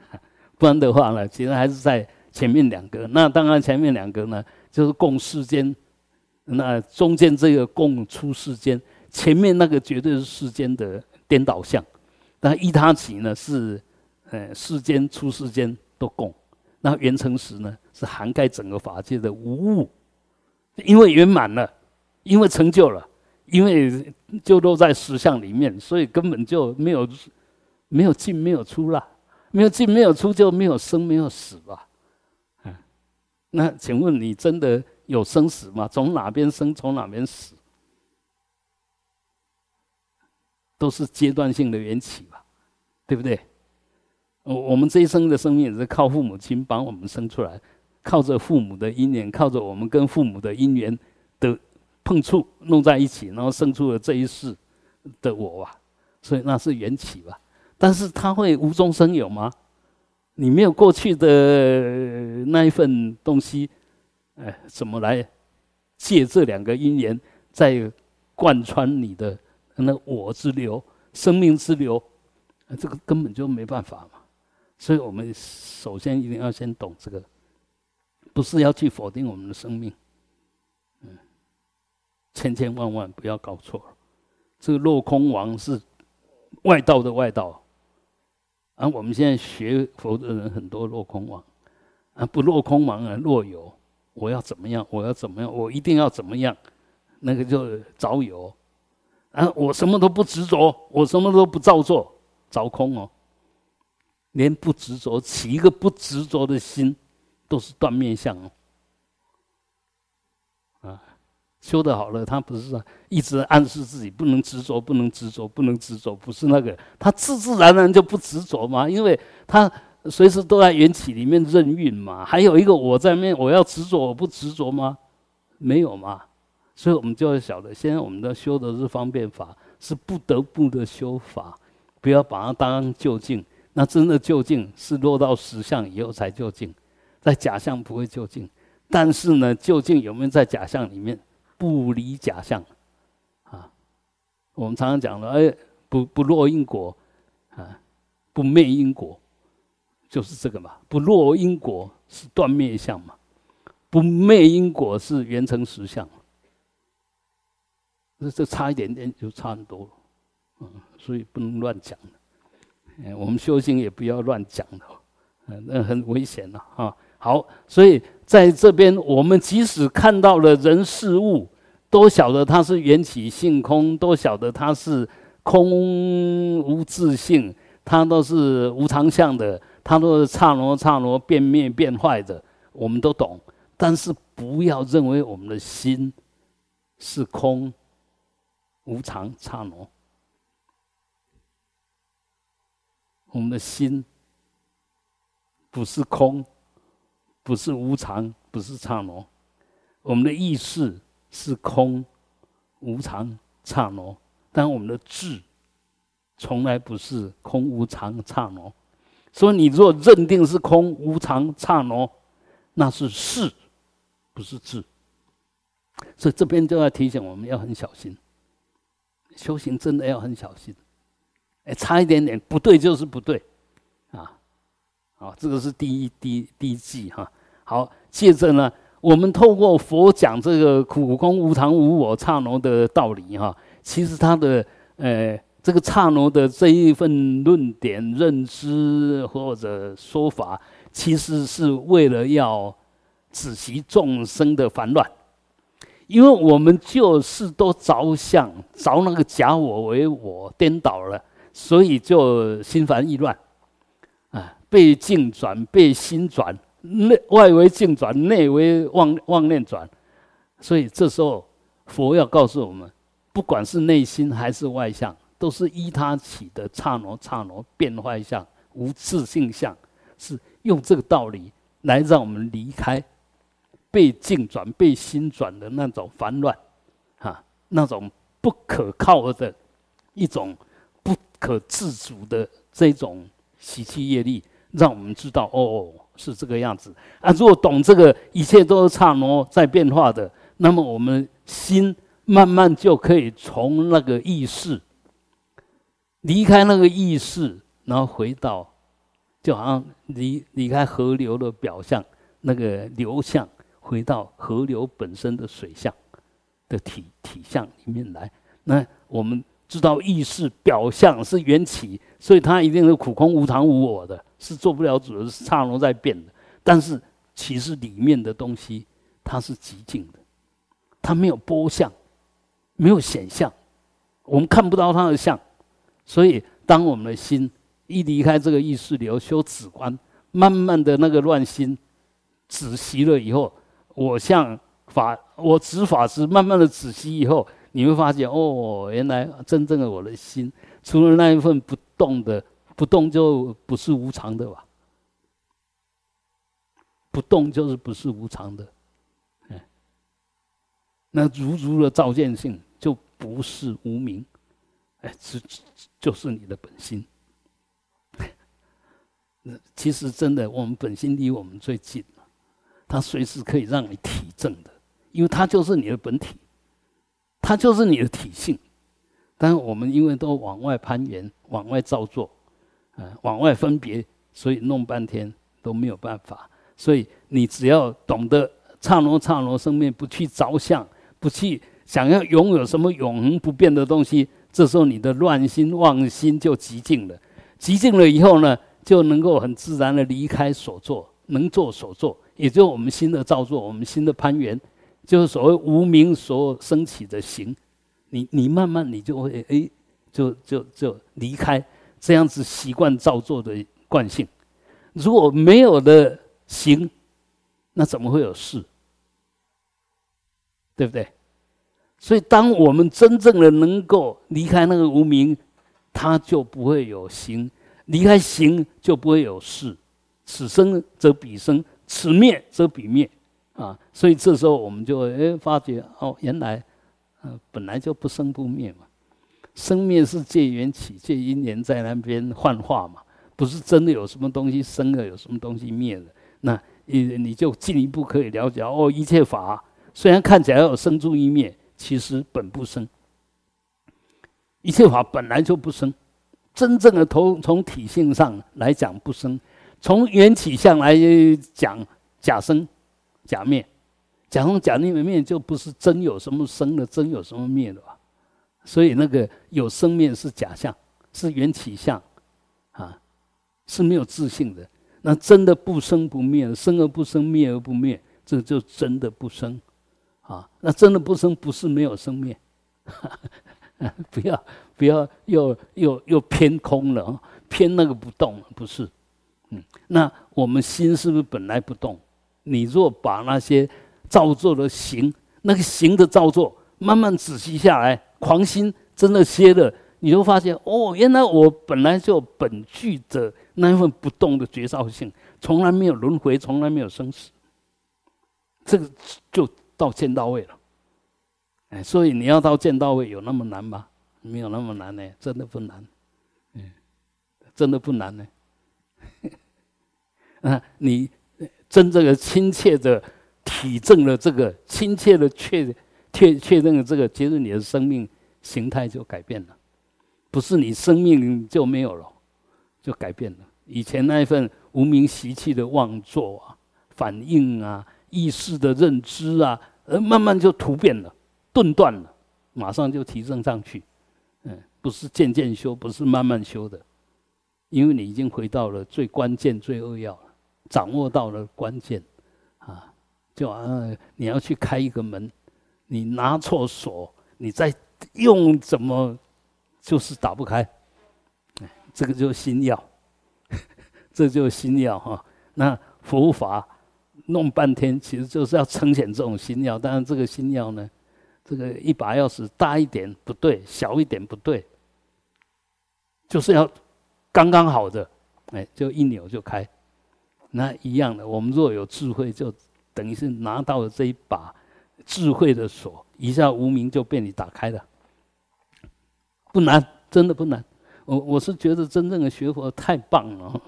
A: 不然的话呢，其实还是在前面两个。那当然，前面两个呢。就是共世间，那中间这个共出世间，前面那个绝对是世间的颠倒相。那一他起呢是，呃世间出世间都共，那圆成时呢是涵盖整个法界的无物，因为圆满了，因为成就了，因为就落在实相里面，所以根本就没有没有进没有出了，没有进没有出就没有生没有死吧？嗯，那请问你真的有生死吗？从哪边生，从哪边死？都是阶段性的缘起吧，对不对？我我们这一生的生命也是靠父母亲帮我们生出来，靠着父母的因缘，靠着我们跟父母的因缘的碰触弄在一起，然后生出了这一世的我啊，所以那是缘起吧。但是它会无中生有吗？你没有过去的那一份东西，哎，怎么来借这两个因缘再贯穿你的？那我之流，生命之流，这个根本就没办法嘛。所以我们首先一定要先懂这个，不是要去否定我们的生命，嗯，千千万万不要搞错了。这个落空王是外道的外道，而我们现在学佛的人很多落空王，啊，不落空王啊，若有，我要怎么样？我要怎么样？我一定要怎么样？那个就找有。啊，我什么都不执着，我什么都不照做，着空哦。连不执着，起一个不执着的心，都是断面相哦。啊，修得好了，他不是一直暗示自己不能执着，不能执着，不能执着，不是那个，他自自然然就不执着嘛，因为他随时都在缘起里面任运嘛。还有一个我在面，我要执着，我不执着吗？没有嘛。所以我们就要晓得，现在我们的修的是方便法，是不得不的修法，不要把它当究竟。那真的究竟是落到实相以后才究竟，在假象不会究竟。但是呢，究竟有没有在假象里面？不离假象，啊，我们常常讲了，哎，不不落因果，啊，不灭因果，就是这个嘛。不落因果是断灭相嘛，不灭因果是圆成实相。这这差一点点就差很多，嗯，所以不能乱讲的。哎，我们修行也不要乱讲的，嗯，那很危险的哈。好，所以在这边，我们即使看到了人事物，都晓得它是缘起性空，都晓得它是空无自性，它都是无常相的，它都是刹那刹那变灭变坏的，我们都懂。但是不要认为我们的心是空。无常刹那，我们的心不是空，不是无常，不是刹那，我们的意识是空、无常、刹那，但我们的智从来不是空、无常、刹那。所以，你若认定是空、无常、刹那，那是事，不是智。所以，这边就要提醒我们要很小心。修行真的要很小心，哎，差一点点不对就是不对，啊，好，这个是第一第第一季哈。好，接着呢，我们透过佛讲这个苦空无常无我刹那的道理哈，其实他的呃这个刹那的这一份论点认知或者说法，其实是为了要止息众生的烦乱。因为我们就是都着相，着那个假我为我颠倒了，所以就心烦意乱，啊，被境转，被心转，内外为境转，内为妄妄念转，所以这时候佛要告诉我们，不管是内心还是外相，都是依他起的刹那刹那变坏相，无自性相，是用这个道理来让我们离开。被境转、被心转的那种烦乱，哈，那种不可靠的一种不可自主的这种习气业力，让我们知道哦，是这个样子啊。如果懂这个，一切都是刹那在变化的，那么我们心慢慢就可以从那个意识离开那个意识，然后回到，就好像离离开河流的表象那个流向。回到河流本身的水象的体体相里面来，那我们知道意识表象是缘起，所以它一定是苦空无常无我的，是做不了主的，是刹那在变的。但是其实里面的东西它是极静的，它没有波相，没有显象，我们看不到它的相。所以，当我们的心一离开这个意识流，修止观，慢慢的那个乱心止息了以后，我向法，我执法师，慢慢的仔细以后，你会发现，哦，原来真正的我的心，除了那一份不动的，不动就不是无常的吧？不动就是不是无常的，哎，那如如的照见性就不是无名，哎，这就是你的本心。其实真的，我们本心离我们最近它随时可以让你体证的，因为它就是你的本体，它就是你的体性。但是我们因为都往外攀援、往外造作，啊，往外分别，所以弄半天都没有办法。所以你只要懂得刹那刹那生命，不去着相，不去想要拥有什么永恒不变的东西，这时候你的乱心妄心就极静了。极静了以后呢，就能够很自然的离开所作，能做所做，也就我们新的造作，我们新的攀缘，就是所谓无名所升起的行。你你慢慢你就会哎，就就就离开这样子习惯造作的惯性。如果没有的。行，那怎么会有事？对不对？所以，当我们真正的能够离开那个无名，它就不会有行；离开行，就不会有事。此生则彼生，此灭则彼灭。啊，所以这时候我们就哎发觉哦，原来，呃，本来就不生不灭嘛。生灭是借缘起，借因缘在那边幻化嘛，不是真的有什么东西生了，有什么东西灭了。那你你就进一步可以了解哦，一切法虽然看起来有生住一灭，其实本不生。一切法本来就不生，真正的从从体性上来讲不生，从缘起相来讲假生假灭，假生假灭灭就不是真有什么生的，真有什么灭的吧？所以那个有生灭是假象，是缘起相，啊，是没有自信的。那真的不生不灭，生而不生，灭而不灭，这就真的不生，啊，那真的不生不是没有生灭，不要不要又又又偏空了，偏那个不动不是，那我们心是不是本来不动？你若把那些造作的行，那个行的造作慢慢仔细下来，狂心真的歇了。你就发现哦，原来我本来就本具的那一份不动的绝招性，从来没有轮回，从来没有生死，这个就到见到位了。哎，所以你要到见到位有那么难吗？没有那么难呢，真的不难，嗯，真的不难呢。啊，你真正的亲切的体证了这个，亲切的确确确认了这个，其实你的生命形态就改变了。不是你生命就没有了，就改变了。以前那一份无名习气的妄作啊、反应啊、意识的认知啊，而慢慢就突变了、顿断了，马上就提升上去。嗯，不是渐渐修，不是慢慢修的，因为你已经回到了最关键、最扼要了，掌握到了关键啊。就啊，你要去开一个门，你拿错锁，你再用怎么？就是打不开，这个就是心药，这就是心药哈。那佛法弄半天，其实就是要呈现这种心药。但是这个心药呢，这个一把钥匙大一点不对，小一点不对，就是要刚刚好的，哎，就一扭就开。那一样的，我们若有智慧，就等于是拿到了这一把智慧的锁，一下无名就被你打开了。不难，真的不难。我我是觉得真正的学佛太棒了，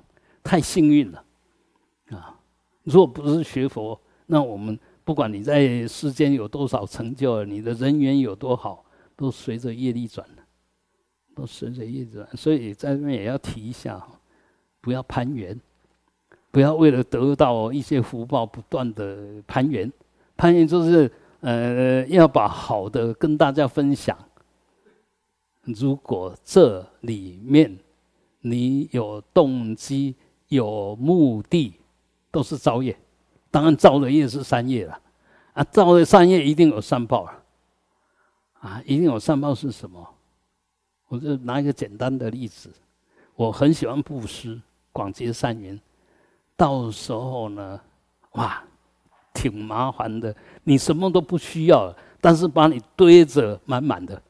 A: 太幸运了，啊！若不是学佛，那我们不管你在世间有多少成就，你的人缘有多好，都随着业力转，都随着业力转。所以在这边也要提一下，不要攀缘，不要为了得到一些福报不断的攀缘。攀缘就是呃，要把好的跟大家分享。如果这里面你有动机、有目的，都是造业，当然造的业是三业了，啊，造的三业一定有三报了，啊，一定有三报是什么？我就拿一个简单的例子，我很喜欢布施，广结善缘，到时候呢，哇，挺麻烦的，你什么都不需要，但是把你堆着满满的，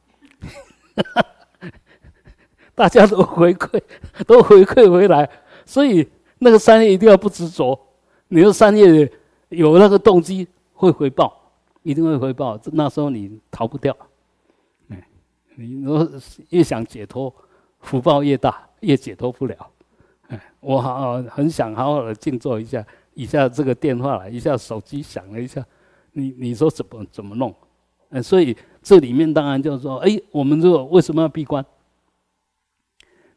A: 大家都回馈，都回馈回来，所以那个三业一定要不执着。你说三业有那个动机会回报，一定会回报。那时候你逃不掉。哎，你越想解脱，福报越大，越解脱不了。我好很想好好的静坐一下。一下这个电话来，一下手机响了一下，你你说怎么怎么弄？所以这里面当然就是说，哎，我们这个为什么要闭关？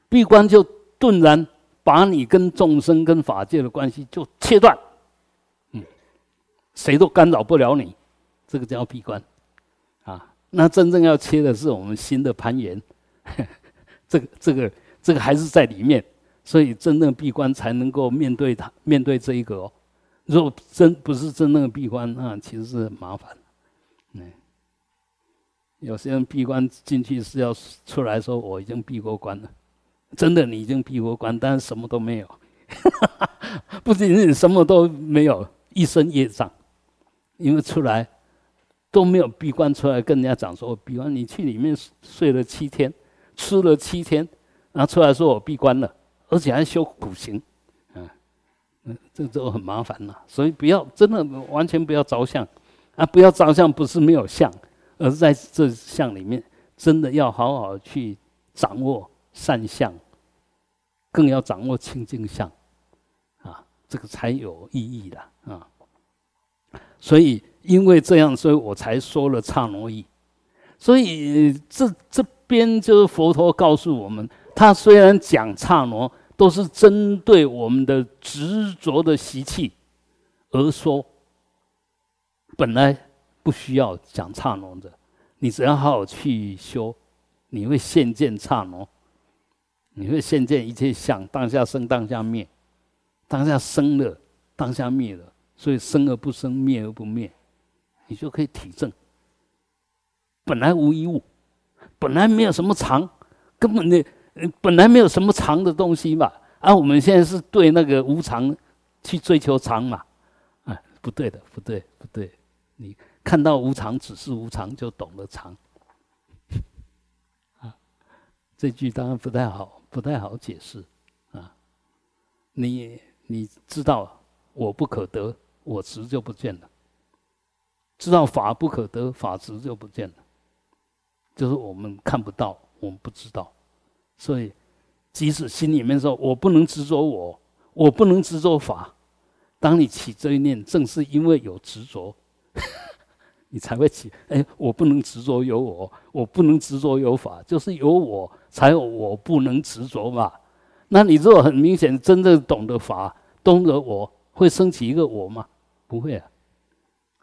A: 闭关就顿然把你跟众生、跟法界的关系就切断。嗯谁都干扰不了你，这个叫闭关，啊，那真正要切的是我们心的攀岩，这个这个这个还是在里面，所以真正闭关才能够面对它，面对这一个哦。如果真不是真正的闭关，那其实是很麻烦。嗯，有些人闭关进去是要出来说我已经闭过关了，真的你已经闭过关，但是什么都没有，不仅仅什么都没有，一身业障。因为出来都没有闭关，出来跟人家讲说：“闭关，你去里面睡了七天，吃了七天，然后出来说我闭关了，而且还修苦行，嗯，嗯，这都很麻烦了。所以不要真的完全不要着相啊！不要着相，不是没有相，而是在这相里面，真的要好好去掌握善相，更要掌握清净相啊，这个才有意义的啊。”所以，因为这样，所以我才说了刹那意。所以，这这边就是佛陀告诉我们，他虽然讲刹那，都是针对我们的执着的习气而说。本来不需要讲刹那的，你只要好好去修，你会现见刹那，你会现见一切相，当下生，当下灭，当下生了，当下灭了。所以生而不生，灭而不灭，你就可以体证。本来无一物，本来没有什么常，根本的本来没有什么常的东西嘛。而我们现在是对那个无常去追求常嘛？啊，不对的，不对，不对。你看到无常，只是无常，就懂得常。啊，这句当然不太好，不太好解释。啊，你你知道我不可得。我执就不见了，知道法不可得，法执就不见了。就是我们看不到，我们不知道，所以即使心里面说“我不能执着我，我不能执着法”，当你起这一念，正是因为有执着，你才会起。哎，我不能执着有我，我不能执着有法，就是有我才有我不能执着嘛。那你如果很明显真正懂得法，懂得我，会升起一个我吗？不会啊，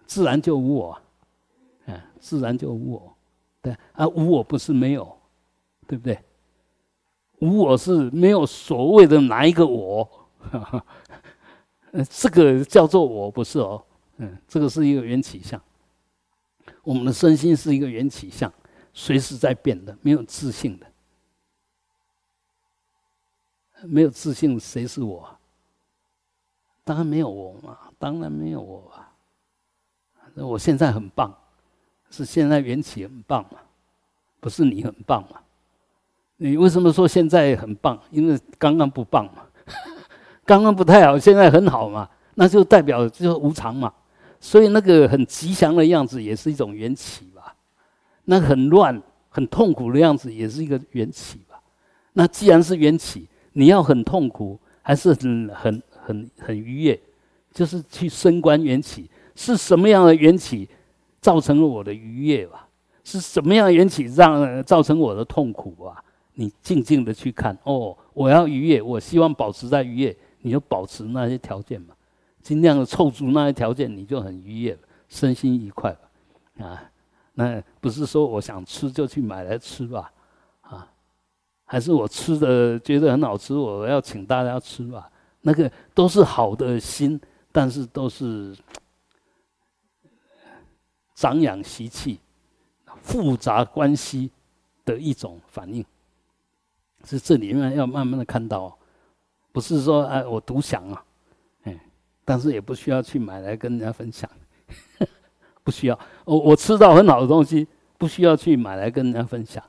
A: 自然就无我，嗯，自然就无我，对啊，无我不是没有，对不对？无我是没有所谓的哪一个我，这个叫做我不是哦，嗯，这个是一个缘起相，我们的身心是一个缘起相，随时在变的，没有自信的，没有自信，谁是我？当然没有我嘛，当然没有我啊！我现在很棒，是现在缘起很棒嘛，不是你很棒嘛？你为什么说现在很棒？因为刚刚不棒嘛，刚刚不太好，现在很好嘛，那就代表就是无常嘛。所以那个很吉祥的样子也是一种缘起吧，那很乱、很痛苦的样子也是一个缘起吧。那既然是缘起，你要很痛苦，还是很很？很很愉悦，就是去升观缘起，是什么样的缘起造成了我的愉悦吧？是什么样的缘起让造成我的痛苦啊？你静静的去看哦，我要愉悦，我希望保持在愉悦，你就保持那些条件嘛，尽量的凑足那些条件，你就很愉悦，身心愉快吧？啊，那不是说我想吃就去买来吃吧？啊，还是我吃的觉得很好吃，我要请大家吃吧？那个都是好的心但是都是长养习气、复杂关系的一种反应。是这里面要慢慢的看到，不是说哎我独享啊，哎，但是也不需要去买来跟人家分享，不需要。我我吃到很好的东西，不需要去买来跟人家分享。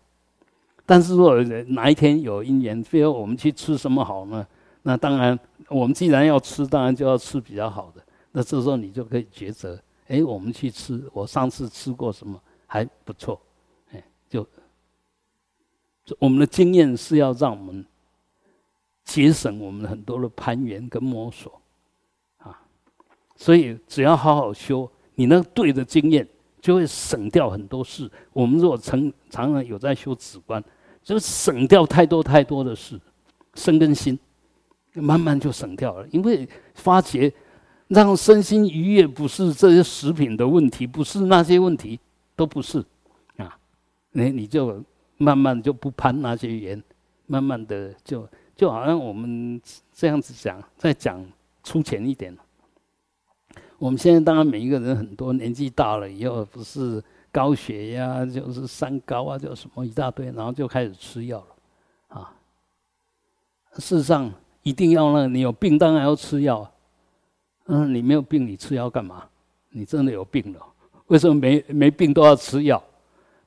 A: 但是如果哪一天有因缘，非要我们去吃什么好呢？那当然，我们既然要吃，当然就要吃比较好的。那这时候你就可以抉择，哎，我们去吃，我上次吃过什么还不错，哎，就我们的经验是要让我们节省我们很多的攀援跟摸索啊。所以只要好好修，你那对的经验就会省掉很多事。我们如果常常常有在修止观。就省掉太多太多的事，身跟心，慢慢就省掉了。因为发觉让身心愉悦，不是这些食品的问题，不是那些问题，都不是啊。你你就慢慢就不攀那些缘，慢慢的就就好像我们这样子讲，再讲粗浅一点。我们现在当然每一个人很多年纪大了以后，不是。高血压就是三高啊，就什么一大堆，然后就开始吃药了，啊。事实上，一定要那你有病当然要吃药，嗯，你没有病你吃药干嘛？你真的有病了，为什么没没病都要吃药？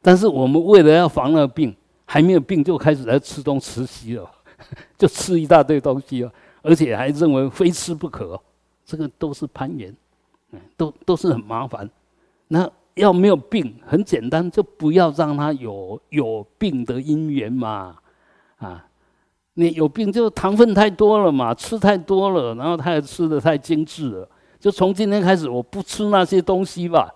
A: 但是我们为了要防那个病，还没有病就开始来吃东吃西了，就吃一大堆东西哦，而且还认为非吃不可，这个都是攀缘，嗯，都都是很麻烦，那。要没有病，很简单，就不要让他有有病的因缘嘛，啊，你有病就糖分太多了嘛，吃太多了，然后他也吃的太精致了，就从今天开始我不吃那些东西吧，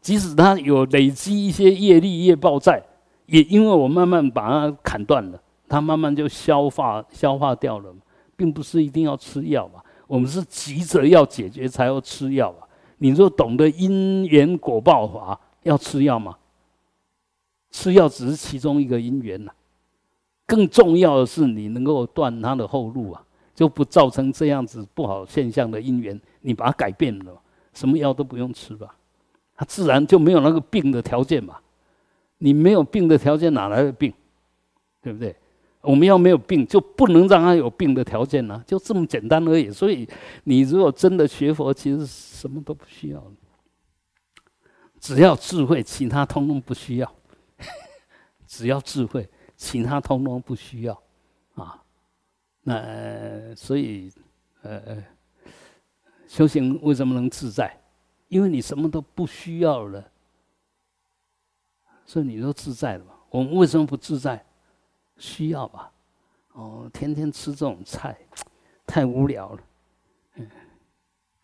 A: 即使他有累积一些业力业报在，也因为我慢慢把它砍断了，他慢慢就消化消化掉了，并不是一定要吃药嘛，我们是急着要解决才要吃药啊。你若懂得因缘果报法，要吃药吗？吃药只是其中一个因缘呐，更重要的是你能够断他的后路啊，就不造成这样子不好现象的因缘，你把它改变了，什么药都不用吃吧，他自然就没有那个病的条件嘛。你没有病的条件，哪来的病？对不对？我们要没有病，就不能让他有病的条件呢，就这么简单而已。所以，你如果真的学佛，其实什么都不需要，只要智慧，其他通通不需要。只要智慧，其他通通不需要啊。那所以，呃，修行为什么能自在？因为你什么都不需要了，所以你都自在了嘛。我们为什么不自在？需要吧？哦，天天吃这种菜，太无聊了。嗯，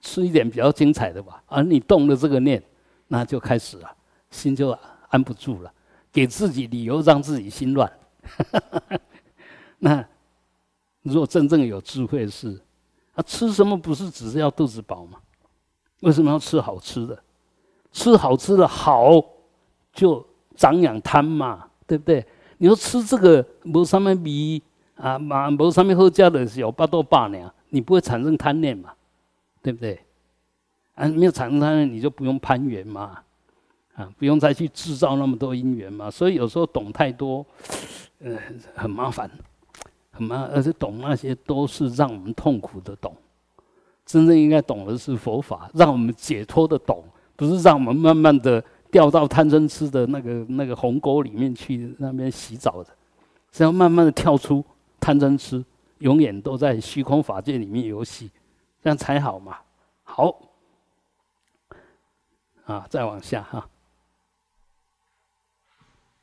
A: 吃一点比较精彩的吧。而你动了这个念，那就开始了，心就安不住了，给自己理由让自己心乱。那如果真正有智慧是，啊，吃什么不是只是要肚子饱吗？为什么要吃好吃的？吃好吃的好，就长养贪嘛，对不对？你说吃这个无上面米啊，嘛无上面好加的小巴多巴呢，你不会产生贪念嘛？对不对？啊，没有产生贪念，你就不用攀缘嘛，啊，不用再去制造那么多因缘嘛。所以有时候懂太多，呃，很麻烦，很麻，而且懂那些都是让我们痛苦的懂。真正应该懂的是佛法，让我们解脱的懂，不是让我们慢慢的。掉到贪嗔痴的那个那个鸿沟里面去，那边洗澡的，是要慢慢的跳出贪嗔痴，永远都在虚空法界里面游戏，这样才好嘛。好，啊，再往下哈。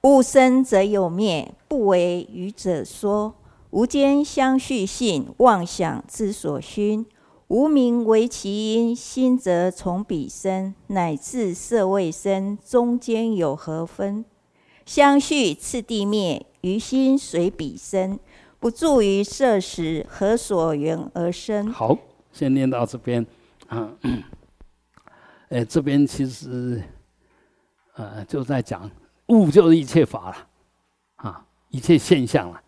B: 物生则有灭，不为愚者说。无间相续性，妄想之所熏。无名为其因，心则从彼生，乃至色未生，中间有何分？相续次第灭，于心随彼生，不住于色时，何所缘而生？
A: 好，先念到这边啊。哎，这边其实呃就在讲物就是一切法了啊，一切现象了，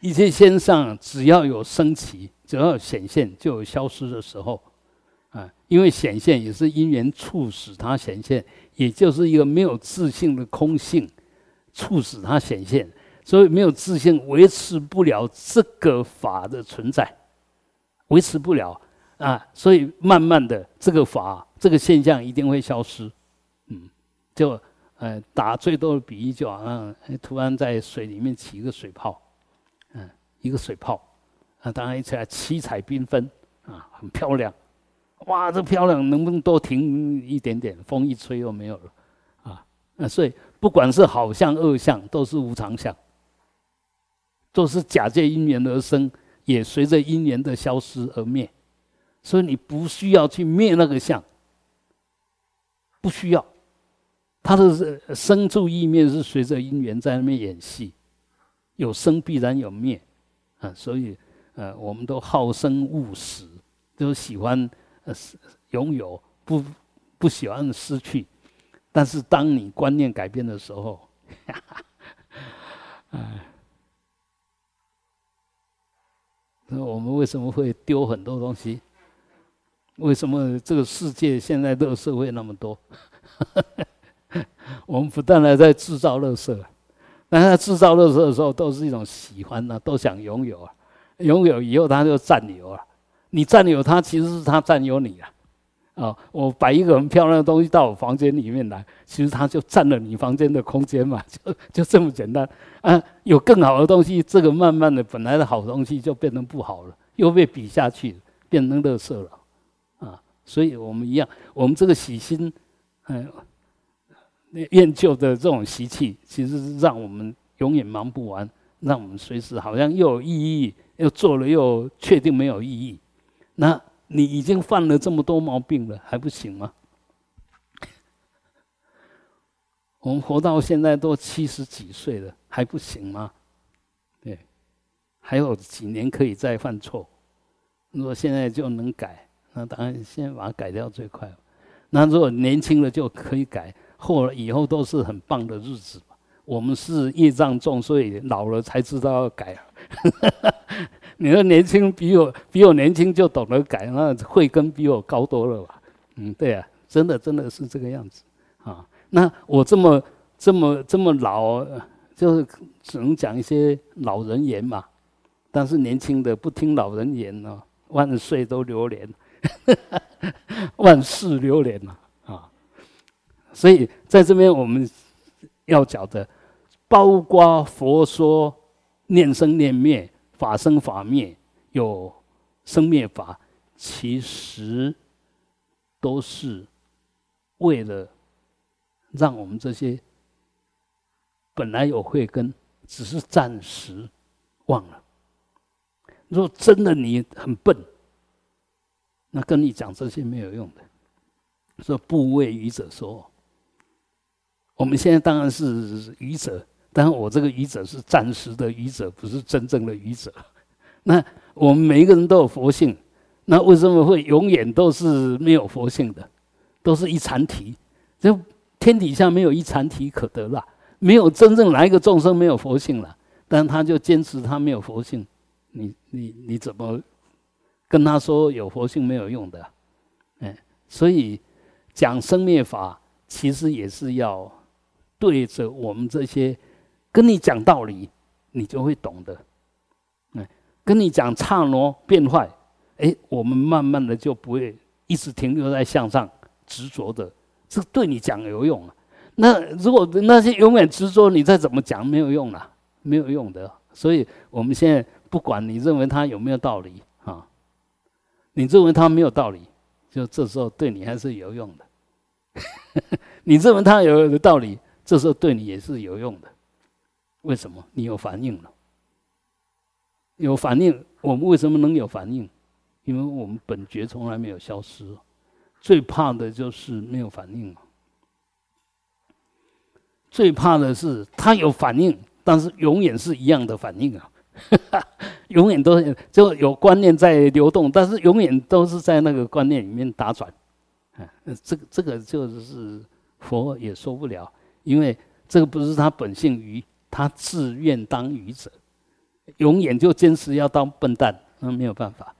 A: 一切现象只要有升起。只要显现，就有消失的时候。啊因为显现也是因缘促使它显现，也就是一个没有自信的空性促使它显现，所以没有自信维持不了这个法的存在，维持不了啊，所以慢慢的这个法这个现象一定会消失，嗯，就呃打最多的比喻就好像突然在水里面起一个水泡，嗯，一个水泡，啊，当然起来七彩缤纷啊，很漂亮。哇，这漂亮，能不能多停一点点？风一吹又没有了，啊，那所以不管是好相恶相，都是无常相，都是假借因缘而生，也随着因缘的消失而灭。所以你不需要去灭那个相，不需要，它的生住意灭是随着因缘在那边演戏，有生必然有灭，啊，所以呃，我们都好生恶死，都喜欢。呃，拥有不不喜欢失去，但是当你观念改变的时候，哈哈哎，那我们为什么会丢很多东西？为什么这个世界现在乐色会那么多？我们不断的在制造乐色，但在制造乐色的时候，都是一种喜欢呢，都想拥有啊，拥有以后他就占有了。你占有他，其实是他占有你啊！啊，我摆一个很漂亮的东西到我房间里面来，其实他就占了你房间的空间嘛，就就这么简单啊！有更好的东西，这个慢慢的本来的好东西就变成不好了，又被比下去，变成垃圾了啊！所以我们一样，我们这个喜新，嗯，厌旧的这种习气，其实是让我们永远忙不完，让我们随时好像又有意义，又做了又确定没有意义。那你已经犯了这么多毛病了，还不行吗？我们活到现在都七十几岁了，还不行吗？对，还有几年可以再犯错。如果现在就能改，那当然先把它改掉最快。那如果年轻了就可以改，后以后都是很棒的日子。我们是业障重，所以老了才知道要改。哈 哈你说年轻比我比我年轻就懂得改，那慧根比我高多了吧？嗯，对啊，真的真的是这个样子啊。那我这么这么这么老，就是只能讲一些老人言嘛。但是年轻的不听老人言呢，万岁都流连，万事流连嘛啊。所以在这边我们要讲的，包括佛说念生念灭。法生法灭，有生灭法，其实都是为了让我们这些本来有慧根，只是暂时忘了。若真的你很笨，那跟你讲这些没有用的。说不为愚者说，我们现在当然是愚者。但我这个愚者是暂时的愚者，不是真正的愚者。那我们每一个人都有佛性，那为什么会永远都是没有佛性的？都是一禅体，就天底下没有一禅体可得了，没有真正哪一个众生没有佛性了。但他就坚持他没有佛性，你你你怎么跟他说有佛性没有用的？哎，所以讲生灭法，其实也是要对着我们这些。跟你讲道理，你就会懂得。哎，跟你讲刹那变坏，哎，我们慢慢的就不会一直停留在向上执着的，这对你讲有用啊。那如果那些永远执着，你再怎么讲没有用了，没有用的。所以我们现在不管你认为他有没有道理啊，你认为他没有道理，就这时候对你还是有用的。你认为他有道理，这时候对你也是有用的。为什么你有反应了？有反应，我们为什么能有反应？因为我们本觉从来没有消失。最怕的就是没有反应最怕的是他有反应，但是永远是一样的反应啊！永远都就有观念在流动，但是永远都是在那个观念里面打转。啊，这个这个就是佛也说不了，因为这个不是他本性愚。他自愿当愚者，永远就坚持要当笨蛋，那没有办法。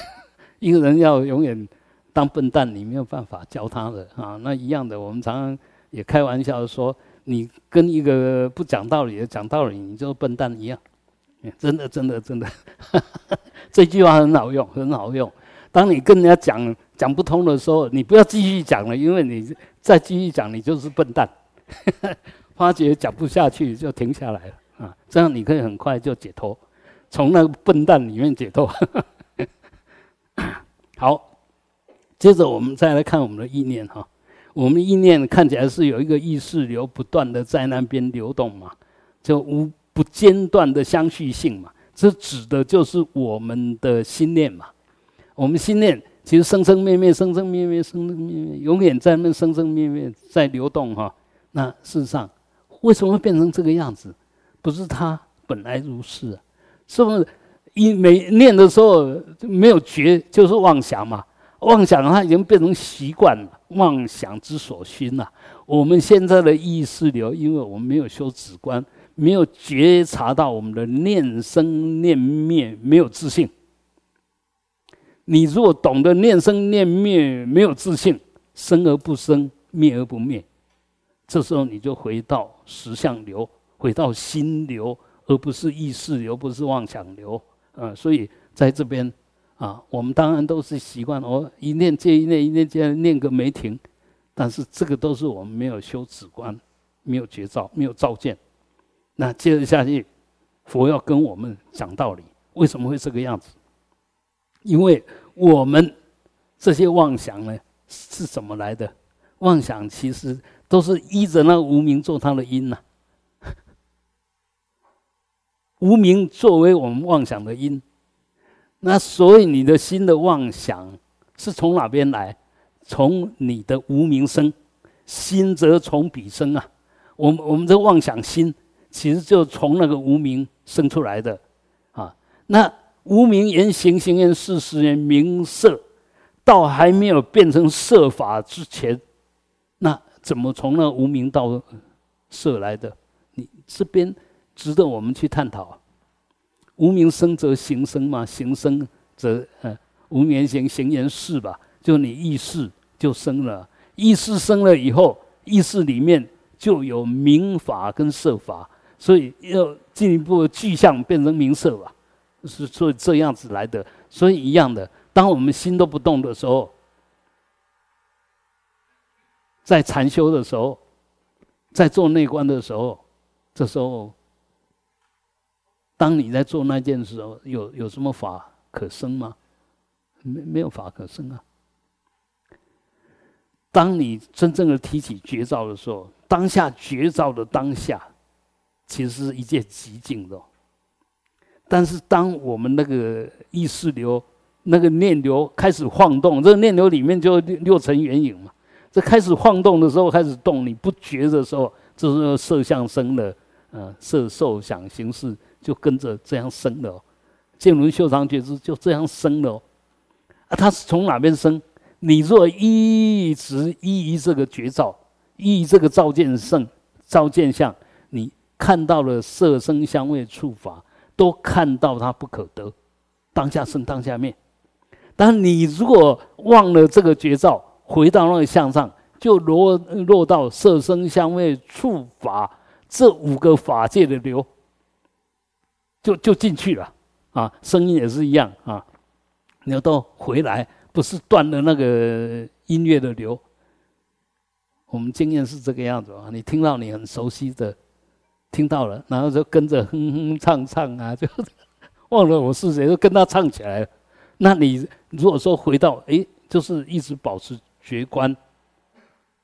A: 一个人要永远当笨蛋，你没有办法教他的啊。那一样的，我们常常也开玩笑说，你跟一个不讲道理的讲道理，你就笨蛋一样。真的，真的，真的，这句话很好用，很好用。当你跟人家讲讲不通的时候，你不要继续讲了，因为你再继续讲，你就是笨蛋。发觉讲不下去，就停下来了啊，这样你可以很快就解脱，从那个笨蛋里面解脱。好，接着我们再来看我们的意念哈，我们意念看起来是有一个意识流不断的在那边流动嘛，就无不间断的相续性嘛，这指的就是我们的心念嘛。我们心念其实生生灭灭，生生灭灭，生生灭灭，永远在那生生灭灭在流动哈。那事实上。为什么会变成这个样子？不是他本来如是啊，是不是？一没念的时候没有觉，就是妄想嘛。妄想它已经变成习惯了，妄想之所熏了。我们现在的意识流，因为我们没有修止观，没有觉察到我们的念生念灭，没有自信。你如果懂得念生念灭，没有自信，生而不生，灭而不灭。这时候你就回到实相流，回到心流，而不是意识流，不是妄想流。嗯，所以在这边啊，我们当然都是习惯哦，一念接一念，一念接念个没停。但是这个都是我们没有修止观，没有觉照，没有照见。那接着下去，佛要跟我们讲道理，为什么会这个样子？因为我们这些妄想呢，是怎么来的？妄想其实。都是依着那无名做它的因呐，无名作为我们妄想的因，那所以你的心的妄想是从哪边来？从你的无名生，心则从彼生啊。我们我们的妄想心，其实就从那个无名生出来的啊。那无名言行，行言事，事言名色，到还没有变成色法之前，怎么从那无名到色来的？你这边值得我们去探讨。无名生则行生嘛，行生则呃无名行行言事吧，就你意识就生了，意识生了以后，意识里面就有名法跟色法，所以要进一步具象变成名色吧，是所以这样子来的。所以一样的，当我们心都不动的时候。在禅修的时候，在做内观的时候，这时候，当你在做那件事候，有有什么法可生吗？没没有法可生啊。当你真正的提起绝招的时候，当下绝招的当下，其实是一件极静的。但是当我们那个意识流、那个念流开始晃动，这个念流里面就六六层圆影嘛。这开始晃动的时候，开始动，你不觉的时候，这时候色相生了，呃，色受想行识就跟着这样生了。见闻修长觉知就这样生了。啊，它是从哪边生？你若一直依于这个觉照，依这个照见圣、照见相，你看到了色声香味触法，都看到它不可得，当下生当下灭。但你如果忘了这个觉照，回到那个相上，就落落到色声香味触法这五个法界的流，就就进去了啊！声音也是一样啊，你要到回来，不是断了那个音乐的流。我们经验是这个样子啊，你听到你很熟悉的，听到了，然后就跟着哼哼唱唱啊，就忘了我是谁，就跟他唱起来了。那你如果说回到哎，就是一直保持。学观，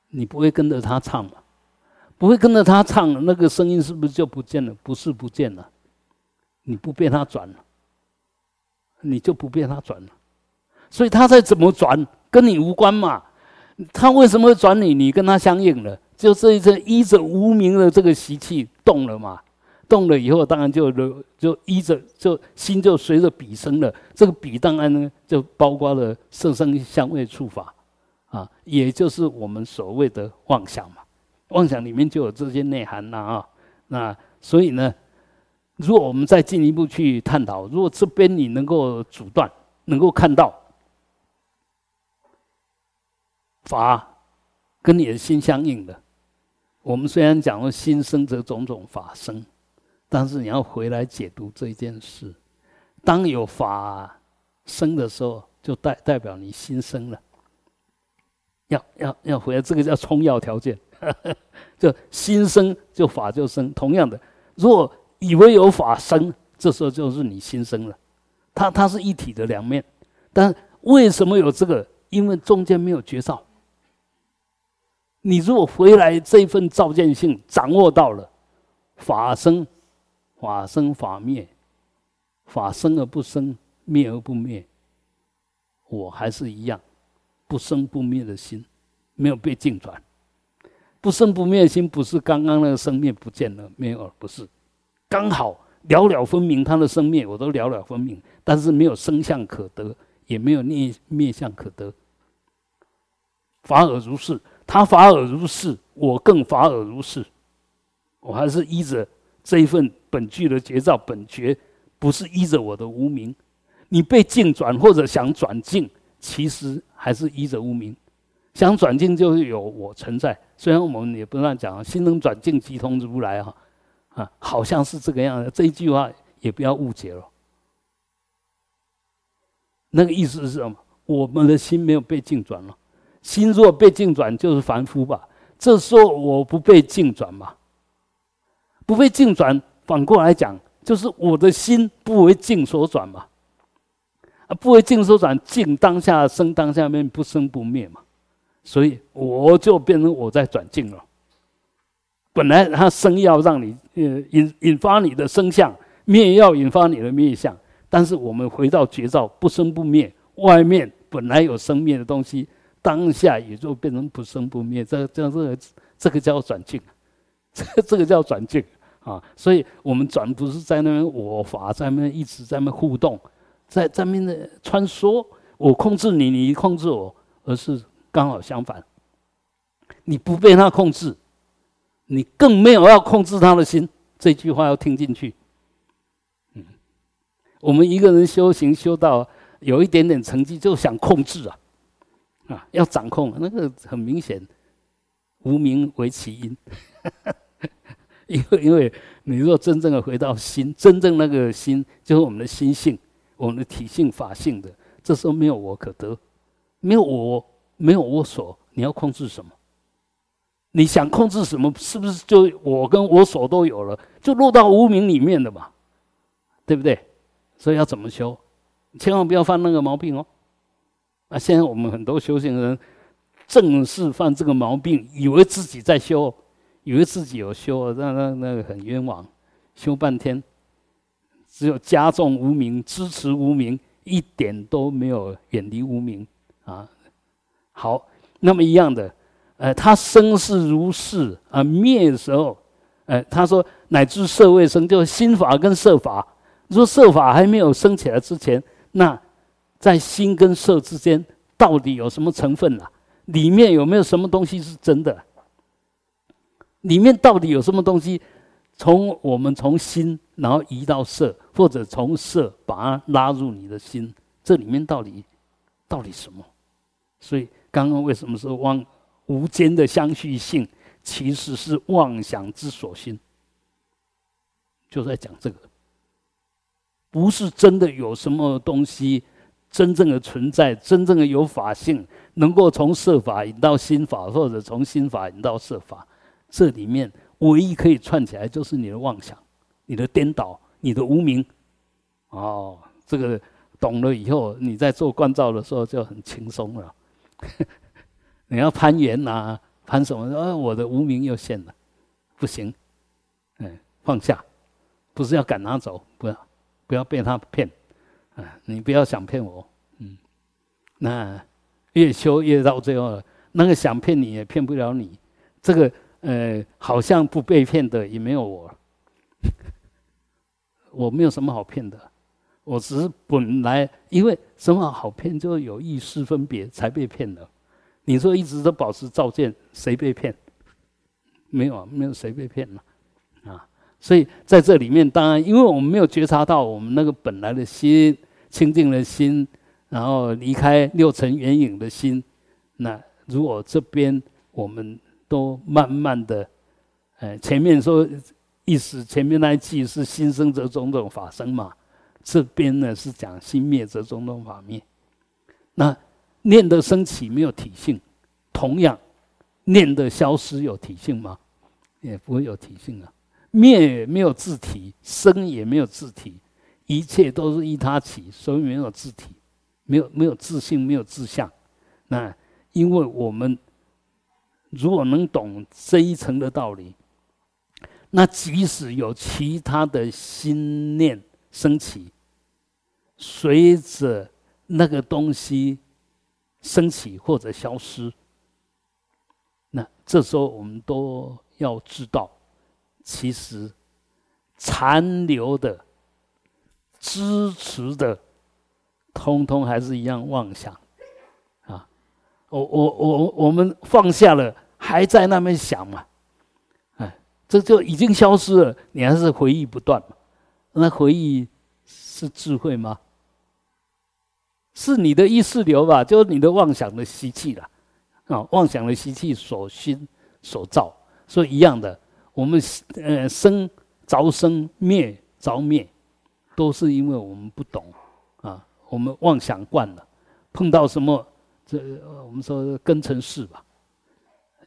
A: 你不会跟着他唱嘛？不会跟着他唱，那个声音是不是就不见了？不是不见了，你不被他转了，你就不被他转了。所以他再怎么转，跟你无关嘛。他为什么会转你？你跟他相应了，就这一阵依着无名的这个习气动了嘛。动了以后，当然就就依着就心就随着笔生了。这个笔当然呢，就包括了色声香味触法。啊，也就是我们所谓的妄想嘛，妄想里面就有这些内涵呐啊，那所以呢，如果我们再进一步去探讨，如果这边你能够阻断，能够看到，法跟你的心相应的。我们虽然讲了心生则种种法生，但是你要回来解读这件事。当有法生的时候，就代代表你心生了。要要要回来，这个叫充要条件。就心生，就法就生。同样的，若以为有法生，这时候就是你心生了。它它是一体的两面。但为什么有这个？因为中间没有绝招。你如果回来这份照见性掌握到了，法生，法生法灭，法生而不生，灭而不灭，我还是一样，不生不灭的心，没有被净转。不生不灭的心不是刚刚那个生灭不见了没有，不是，刚好了了分明，它的生灭我都了了分明，但是没有生相可得，也没有灭灭相可得。法尔如是。他法尔如是，我更法尔如是。我还是依着这一份本具的觉照本觉，不是依着我的无名。你被境转或者想转境，其实还是依着无名。想转境就是有我存在。虽然我们也不乱讲，心能转境即通如来哈啊，好像是这个样子。这一句话也不要误解了。那个意思是什么？我们的心没有被境转了。心若被境转，就是凡夫吧？这说我不被境转嘛？不被境转，反过来讲，就是我的心不为境所转嘛？啊，不为净所转，净当下生，当下面不生不灭嘛？所以我就变成我在转境了。本来它生要让你呃引引发你的生相，灭要引发你的灭相，但是我们回到觉照，不生不灭，外面本来有生灭的东西。当下也就变成不生不灭，这这这个这个叫转境，这这个叫转境啊！所以我们转不是在那边我法在那边一直在那互动，在在面的穿梭，我控制你，你控制我，而是刚好相反，你不被他控制，你更没有要控制他的心。这句话要听进去。嗯，我们一个人修行修到有一点点成绩，就想控制啊。啊，要掌控那个很明显，无名为其因，因为因为你若真正的回到心，真正那个心就是我们的心性，我们的体性法性的，这时候没有我可得，没有我，没有我所，你要控制什么？你想控制什么？是不是就我跟我所都有了，就落到无名里面的嘛？对不对？所以要怎么修？千万不要犯那个毛病哦。啊，现在我们很多修行人正是犯这个毛病，以为自己在修，以为自己有修，那那那个很冤枉，修半天，只有加重无名，支持无名，一点都没有远离无名啊。好，那么一样的，呃，他生是如是啊，灭的时候，呃，他说乃至色未生，就是心法跟色法，说色法还没有升起来之前，那。在心跟色之间，到底有什么成分啊？里面有没有什么东西是真的？里面到底有什么东西？从我们从心，然后移到色，或者从色把它拉入你的心，这里面到底到底什么？所以刚刚为什么说妄无间的相续性，其实是妄想之所心，就在讲这个，不是真的有什么东西。真正的存在，真正的有法性，能够从色法引到心法，或者从心法引到色法，这里面唯一可以串起来，就是你的妄想、你的颠倒、你的无名。哦，这个懂了以后，你在做观照的时候就很轻松了。你要攀缘呐，攀什么？啊，我的无名又现了，不行，嗯，放下，不是要赶他走，不要，不要被他骗。啊，你不要想骗我，嗯，那越修越到最后了，那个想骗你也骗不了你，这个呃，好像不被骗的也没有我，我没有什么好骗的，我只是本来因为什么好骗，就有意识分别才被骗的。你说一直都保持照见，谁被骗？没有啊，没有谁被骗了，啊，所以在这里面，当然因为我们没有觉察到我们那个本来的心。清净的心，然后离开六尘缘影的心，那如果这边我们都慢慢的，哎，前面说意思，前面那一句是心生则种种法生嘛，这边呢是讲心灭则种种法灭。那念的升起没有体性，同样念的消失有体性吗？也不会有体性啊。灭没有自体，生也没有自体，一切都是依他起，所以没有自体，没有没有自性，没有自相。那因为我们如果能懂这一层的道理，那即使有其他的心念升起，随着那个东西升起或者消失，那这时候我们都要知道。其实，残留的、支持的，通通还是一样妄想，啊！我我我我们放下了，还在那边想嘛？哎，这就已经消失了，你还是回忆不断嘛？那回忆是智慧吗？是你的意识流吧？就是你的妄想的习气了，啊，妄想的习气所熏所造，所以一样的。我们呃生着生灭着灭，都是因为我们不懂啊，我们妄想惯了，碰到什么这我们说根尘事吧，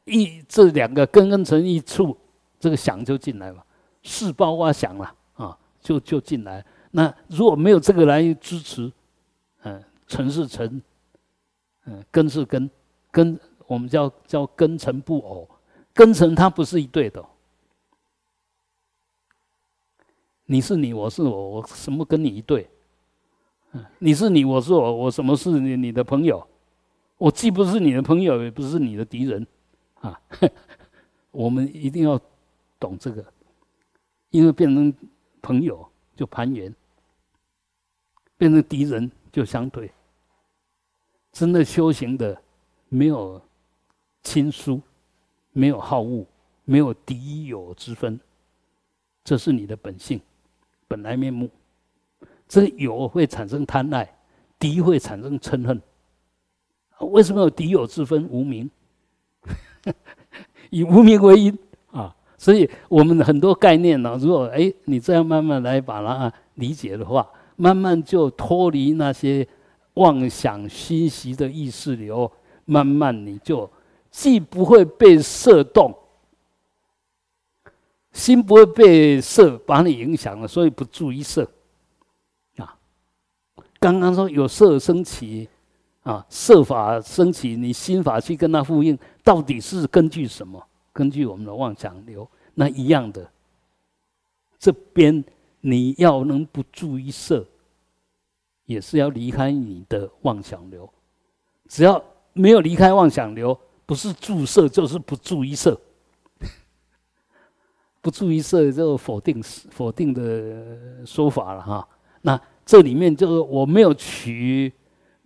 A: 一这两个根根成一处，这个想就进来了，四包括想了啊，就就进来。那如果没有这个来支持，嗯，成是成，嗯，根是根，根我们叫叫根成不偶，根成它不是一对的。你是你，我是我，我什么跟你一对？嗯你是你，我是我，我什么是你你的朋友？我既不是你的朋友，也不是你的敌人，啊！我们一定要懂这个，因为变成朋友就攀缘，变成敌人就相对。真的修行的没有亲疏，没有好恶，没有敌友之分，这是你的本性。本来面目，这个有会产生贪爱，敌会产生嗔恨。为什么有敌友之分？无名，以无名为因啊！所以我们很多概念呢，如果哎你这样慢慢来把它理解的话，慢慢就脱离那些妄想虚习的意识流，慢慢你就既不会被射动。心不会被色把你影响了，所以不注意色。啊，刚刚说有色升起，啊，设法升起，你心法去跟他呼应，到底是根据什么？根据我们的妄想流，那一样的。这边你要能不注意色，也是要离开你的妄想流。只要没有离开妄想流，不是注色就是不注意色。不注意色，就否定否定的说法了哈。那这里面就是我没有取、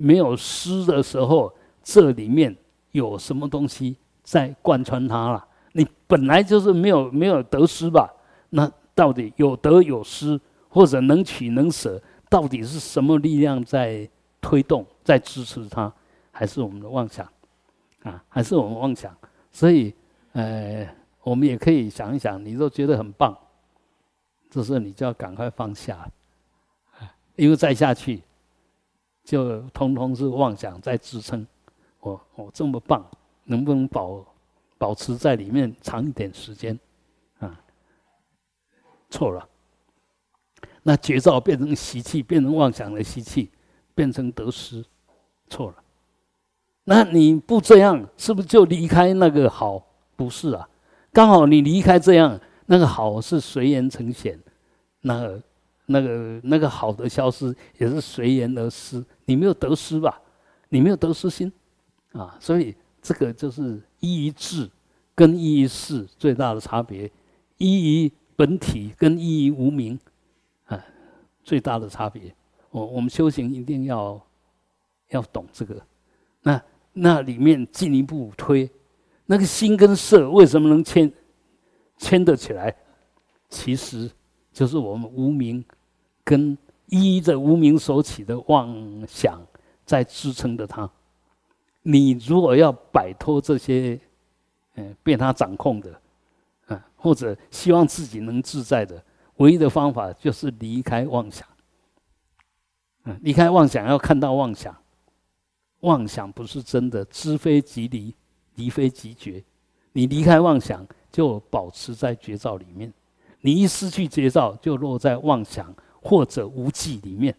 A: 没有失的时候，这里面有什么东西在贯穿它了？你本来就是没有没有得失吧？那到底有得有失，或者能取能舍，到底是什么力量在推动、在支持它？还是我们的妄想啊？还是我们妄想？所以，呃。我们也可以想一想，你都觉得很棒，这时候你就要赶快放下，因为再下去，就通通是妄想在支撑。我我这么棒，能不能保保持在里面长一点时间？啊，错了。那绝招变成习气，变成妄想的习气，变成得失，错了。那你不这样，是不是就离开那个好？不是啊。刚好你离开这样，那个好是随缘成显，那、那个、那个好的消失也是随缘而失。你没有得失吧？你没有得失心，啊，所以这个就是依于智跟依于事最大的差别，依于本体跟依于无名，啊，最大的差别。我我们修行一定要要懂这个，那那里面进一步推。那个心跟色为什么能牵牵得起来？其实就是我们无名跟依着无名所起的妄想在支撑着它。你如果要摆脱这些，嗯，被他掌控的，嗯，或者希望自己能自在的，唯一的方法就是离开妄想。嗯，离开妄想，要看到妄想，妄想不是真的，知非即离，离非即觉。你离开妄想，就保持在觉照里面；你一失去觉照，就落在妄想或者无记里面。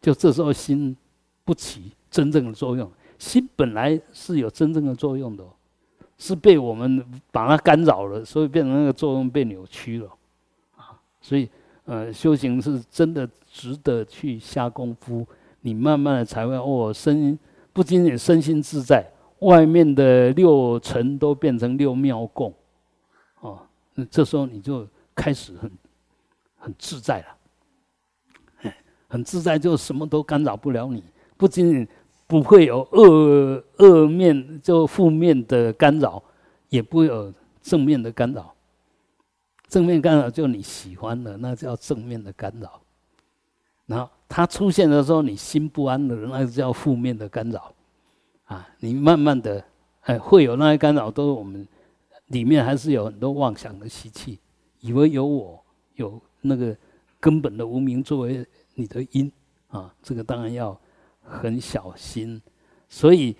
A: 就这时候心不起真正的作用。心本来是有真正的作用的，是被我们把它干扰了，所以变成那个作用被扭曲了。啊，所以呃，修行是真的值得去下功夫。你慢慢的才会哦，身不仅仅身心自在。外面的六尘都变成六妙供，哦，那这时候你就开始很很自在了，很自在，就什么都干扰不了你。不仅仅不会有恶恶面，就负面的干扰，也不会有正面的干扰。正面干扰就你喜欢的，那叫正面的干扰。然后它出现的时候，你心不安的，那叫负面的干扰。啊，你慢慢的，哎，会有那些干扰，都是我们里面还是有很多妄想的习气，以为有我有那个根本的无名作为你的因啊，这个当然要很小心。所以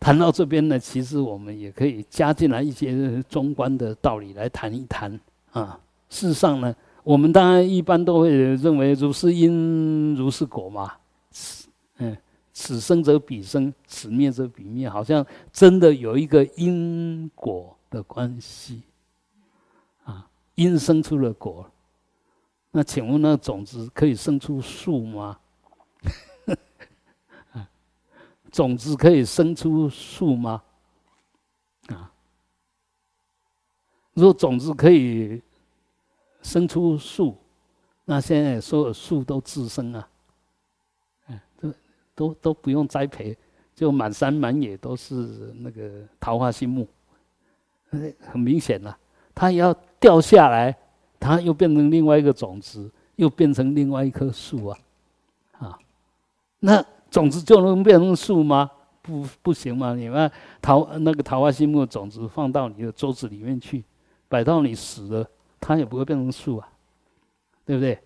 A: 谈到这边呢，其实我们也可以加进来一些中观的道理来谈一谈啊。事实上呢，我们当然一般都会认为如是因如是果嘛，嗯。此生则彼生，此灭则彼灭，好像真的有一个因果的关系！因生出了果，那请问那种子可以生出树吗？种子可以生出树吗？啊！如果种子可以生出树，那现在所有树都自生啊！都都不用栽培，就满山满野都是那个桃花心木，很明显了。它要掉下来，它又变成另外一个种子，又变成另外一棵树啊，啊，那种子就能变成树吗？不，不行吗？你把桃那个桃花心木的种子放到你的桌子里面去，摆到你死了，它也不会变成树啊，对不对？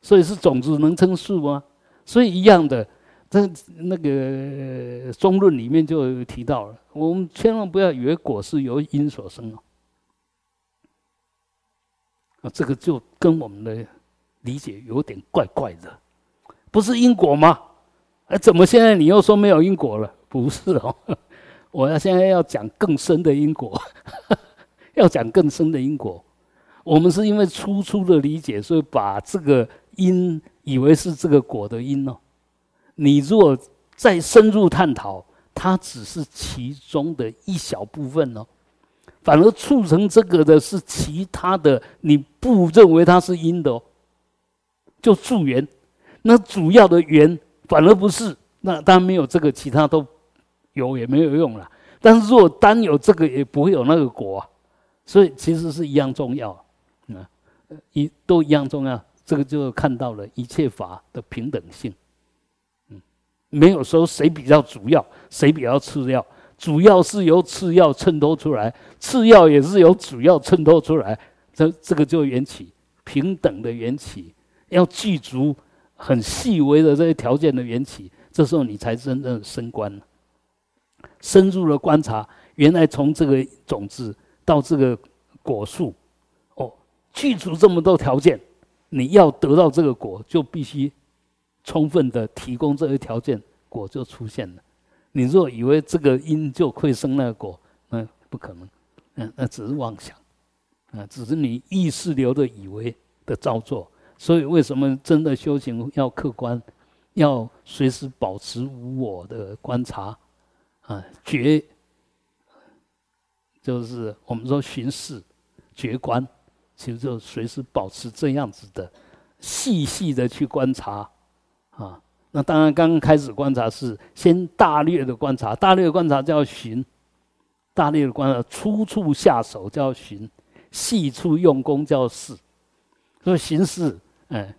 A: 所以是种子能成树吗？所以一样的。这那个中论里面就提到了，我们千万不要以为果是由因所生哦。啊，这个就跟我们的理解有点怪怪的，不是因果吗？哎，怎么现在你又说没有因果了？不是哦，我要现在要讲更深的因果，要讲更深的因果。我们是因为粗粗的理解，所以把这个因以为是这个果的因哦。你若再深入探讨，它只是其中的一小部分哦，反而促成这个的是其他的，你不认为它是因的哦，就助缘，那主要的缘反而不是，那当然没有这个，其他都有也没有用了。但是如果单有这个，也不会有那个果，所以其实是一样重要，啊，一都一样重要，这个就看到了一切法的平等性。嗯没有说谁比较主要，谁比较次要，主要是由次要衬托出来，次要也是由主要衬托出来，这这个就缘起平等的缘起，要具足很细微的这些条件的缘起，这时候你才真正升观，深入的观察，原来从这个种子到这个果树，哦，具足这么多条件，你要得到这个果，就必须。充分的提供这些条件，果就出现了。你若以为这个因就会生那个果，那不可能。嗯，那只是妄想，啊，只是你意识流的以为的造作。所以，为什么真的修行要客观，要随时保持无我的观察？啊，觉就是我们说巡视、觉观，其实就随时保持这样子的细细的去观察。啊，那当然，刚刚开始观察是先大略的观察，大略观察叫寻，大略的观察粗处下手叫寻，细处用功叫视。所以寻视，哎，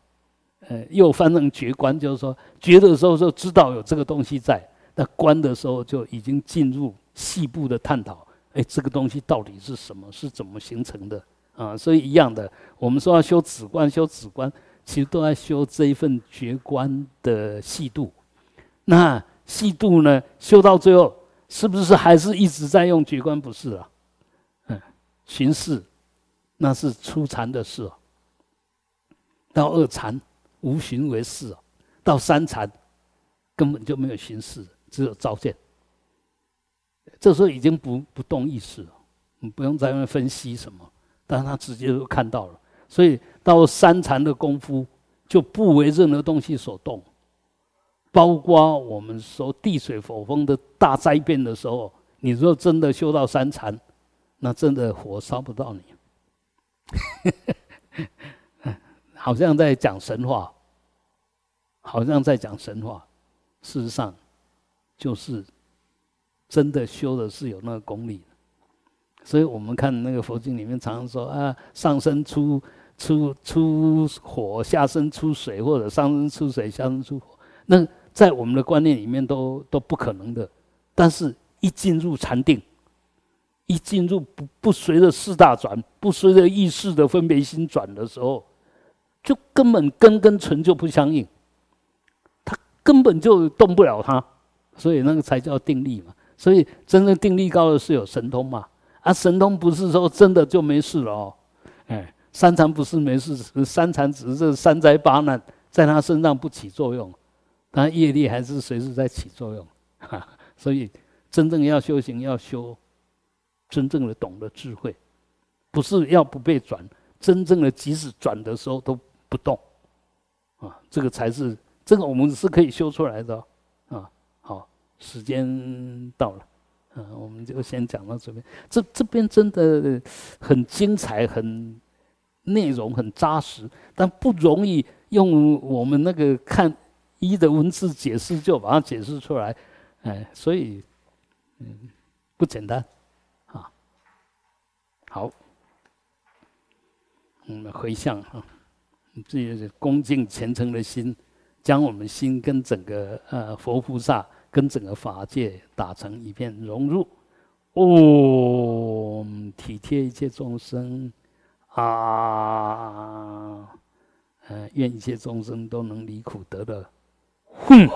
A: 呃，又翻成觉观，就是说觉的时候就知道有这个东西在，那观的时候就已经进入细部的探讨。哎，这个东西到底是什么？是怎么形成的？啊，所以一样的，我们说要修止观，修止观，其实都在修这一份觉观的细度。那细度呢，修到最后，是不是还是一直在用觉观？不是啊，嗯，寻事，那是初禅的事哦。到二禅无寻为事哦，到三禅根本就没有寻事，只有照见。这时候已经不不动意识了，你不用在那分析什么，但是他直接就看到了。所以到三禅的功夫，就不为任何东西所动，包括我们说地水火风的大灾变的时候，你若真的修到三禅，那真的火烧不到你。好像在讲神话，好像在讲神话，事实上就是真的修的是有那个功力。所以我们看那个佛经里面常常说啊，上身出出出火，下身出水，或者上身出水，下身出火，那在我们的观念里面都都不可能的。但是一进入禅定，一进入不不随着四大转，不随着意识的分别心转的时候。就根本根跟尘就不相应，他根本就动不了它，所以那个才叫定力嘛。所以真正定力高的是有神通嘛。啊，神通不是说真的就没事了哦。三禅不是没事，三禅只是这三灾八难在他身上不起作用，但业力还是随时在起作用。所以真正要修行，要修真正的懂得智慧，不是要不被转，真正的即使转的时候都。不动，啊，这个才是这个我们是可以修出来的，啊，好，时间到了，嗯，我们就先讲到这边。这这边真的很精彩，很内容很扎实，但不容易用我们那个看一的文字解释就把它解释出来，哎，所以嗯不简单，啊，好，我们回向啊。这也是恭敬虔诚的心，将我们心跟整个呃佛菩萨跟整个法界打成一片融入，哦，体贴一切众生。啊，呃，愿一切众生都能离苦得乐，哼。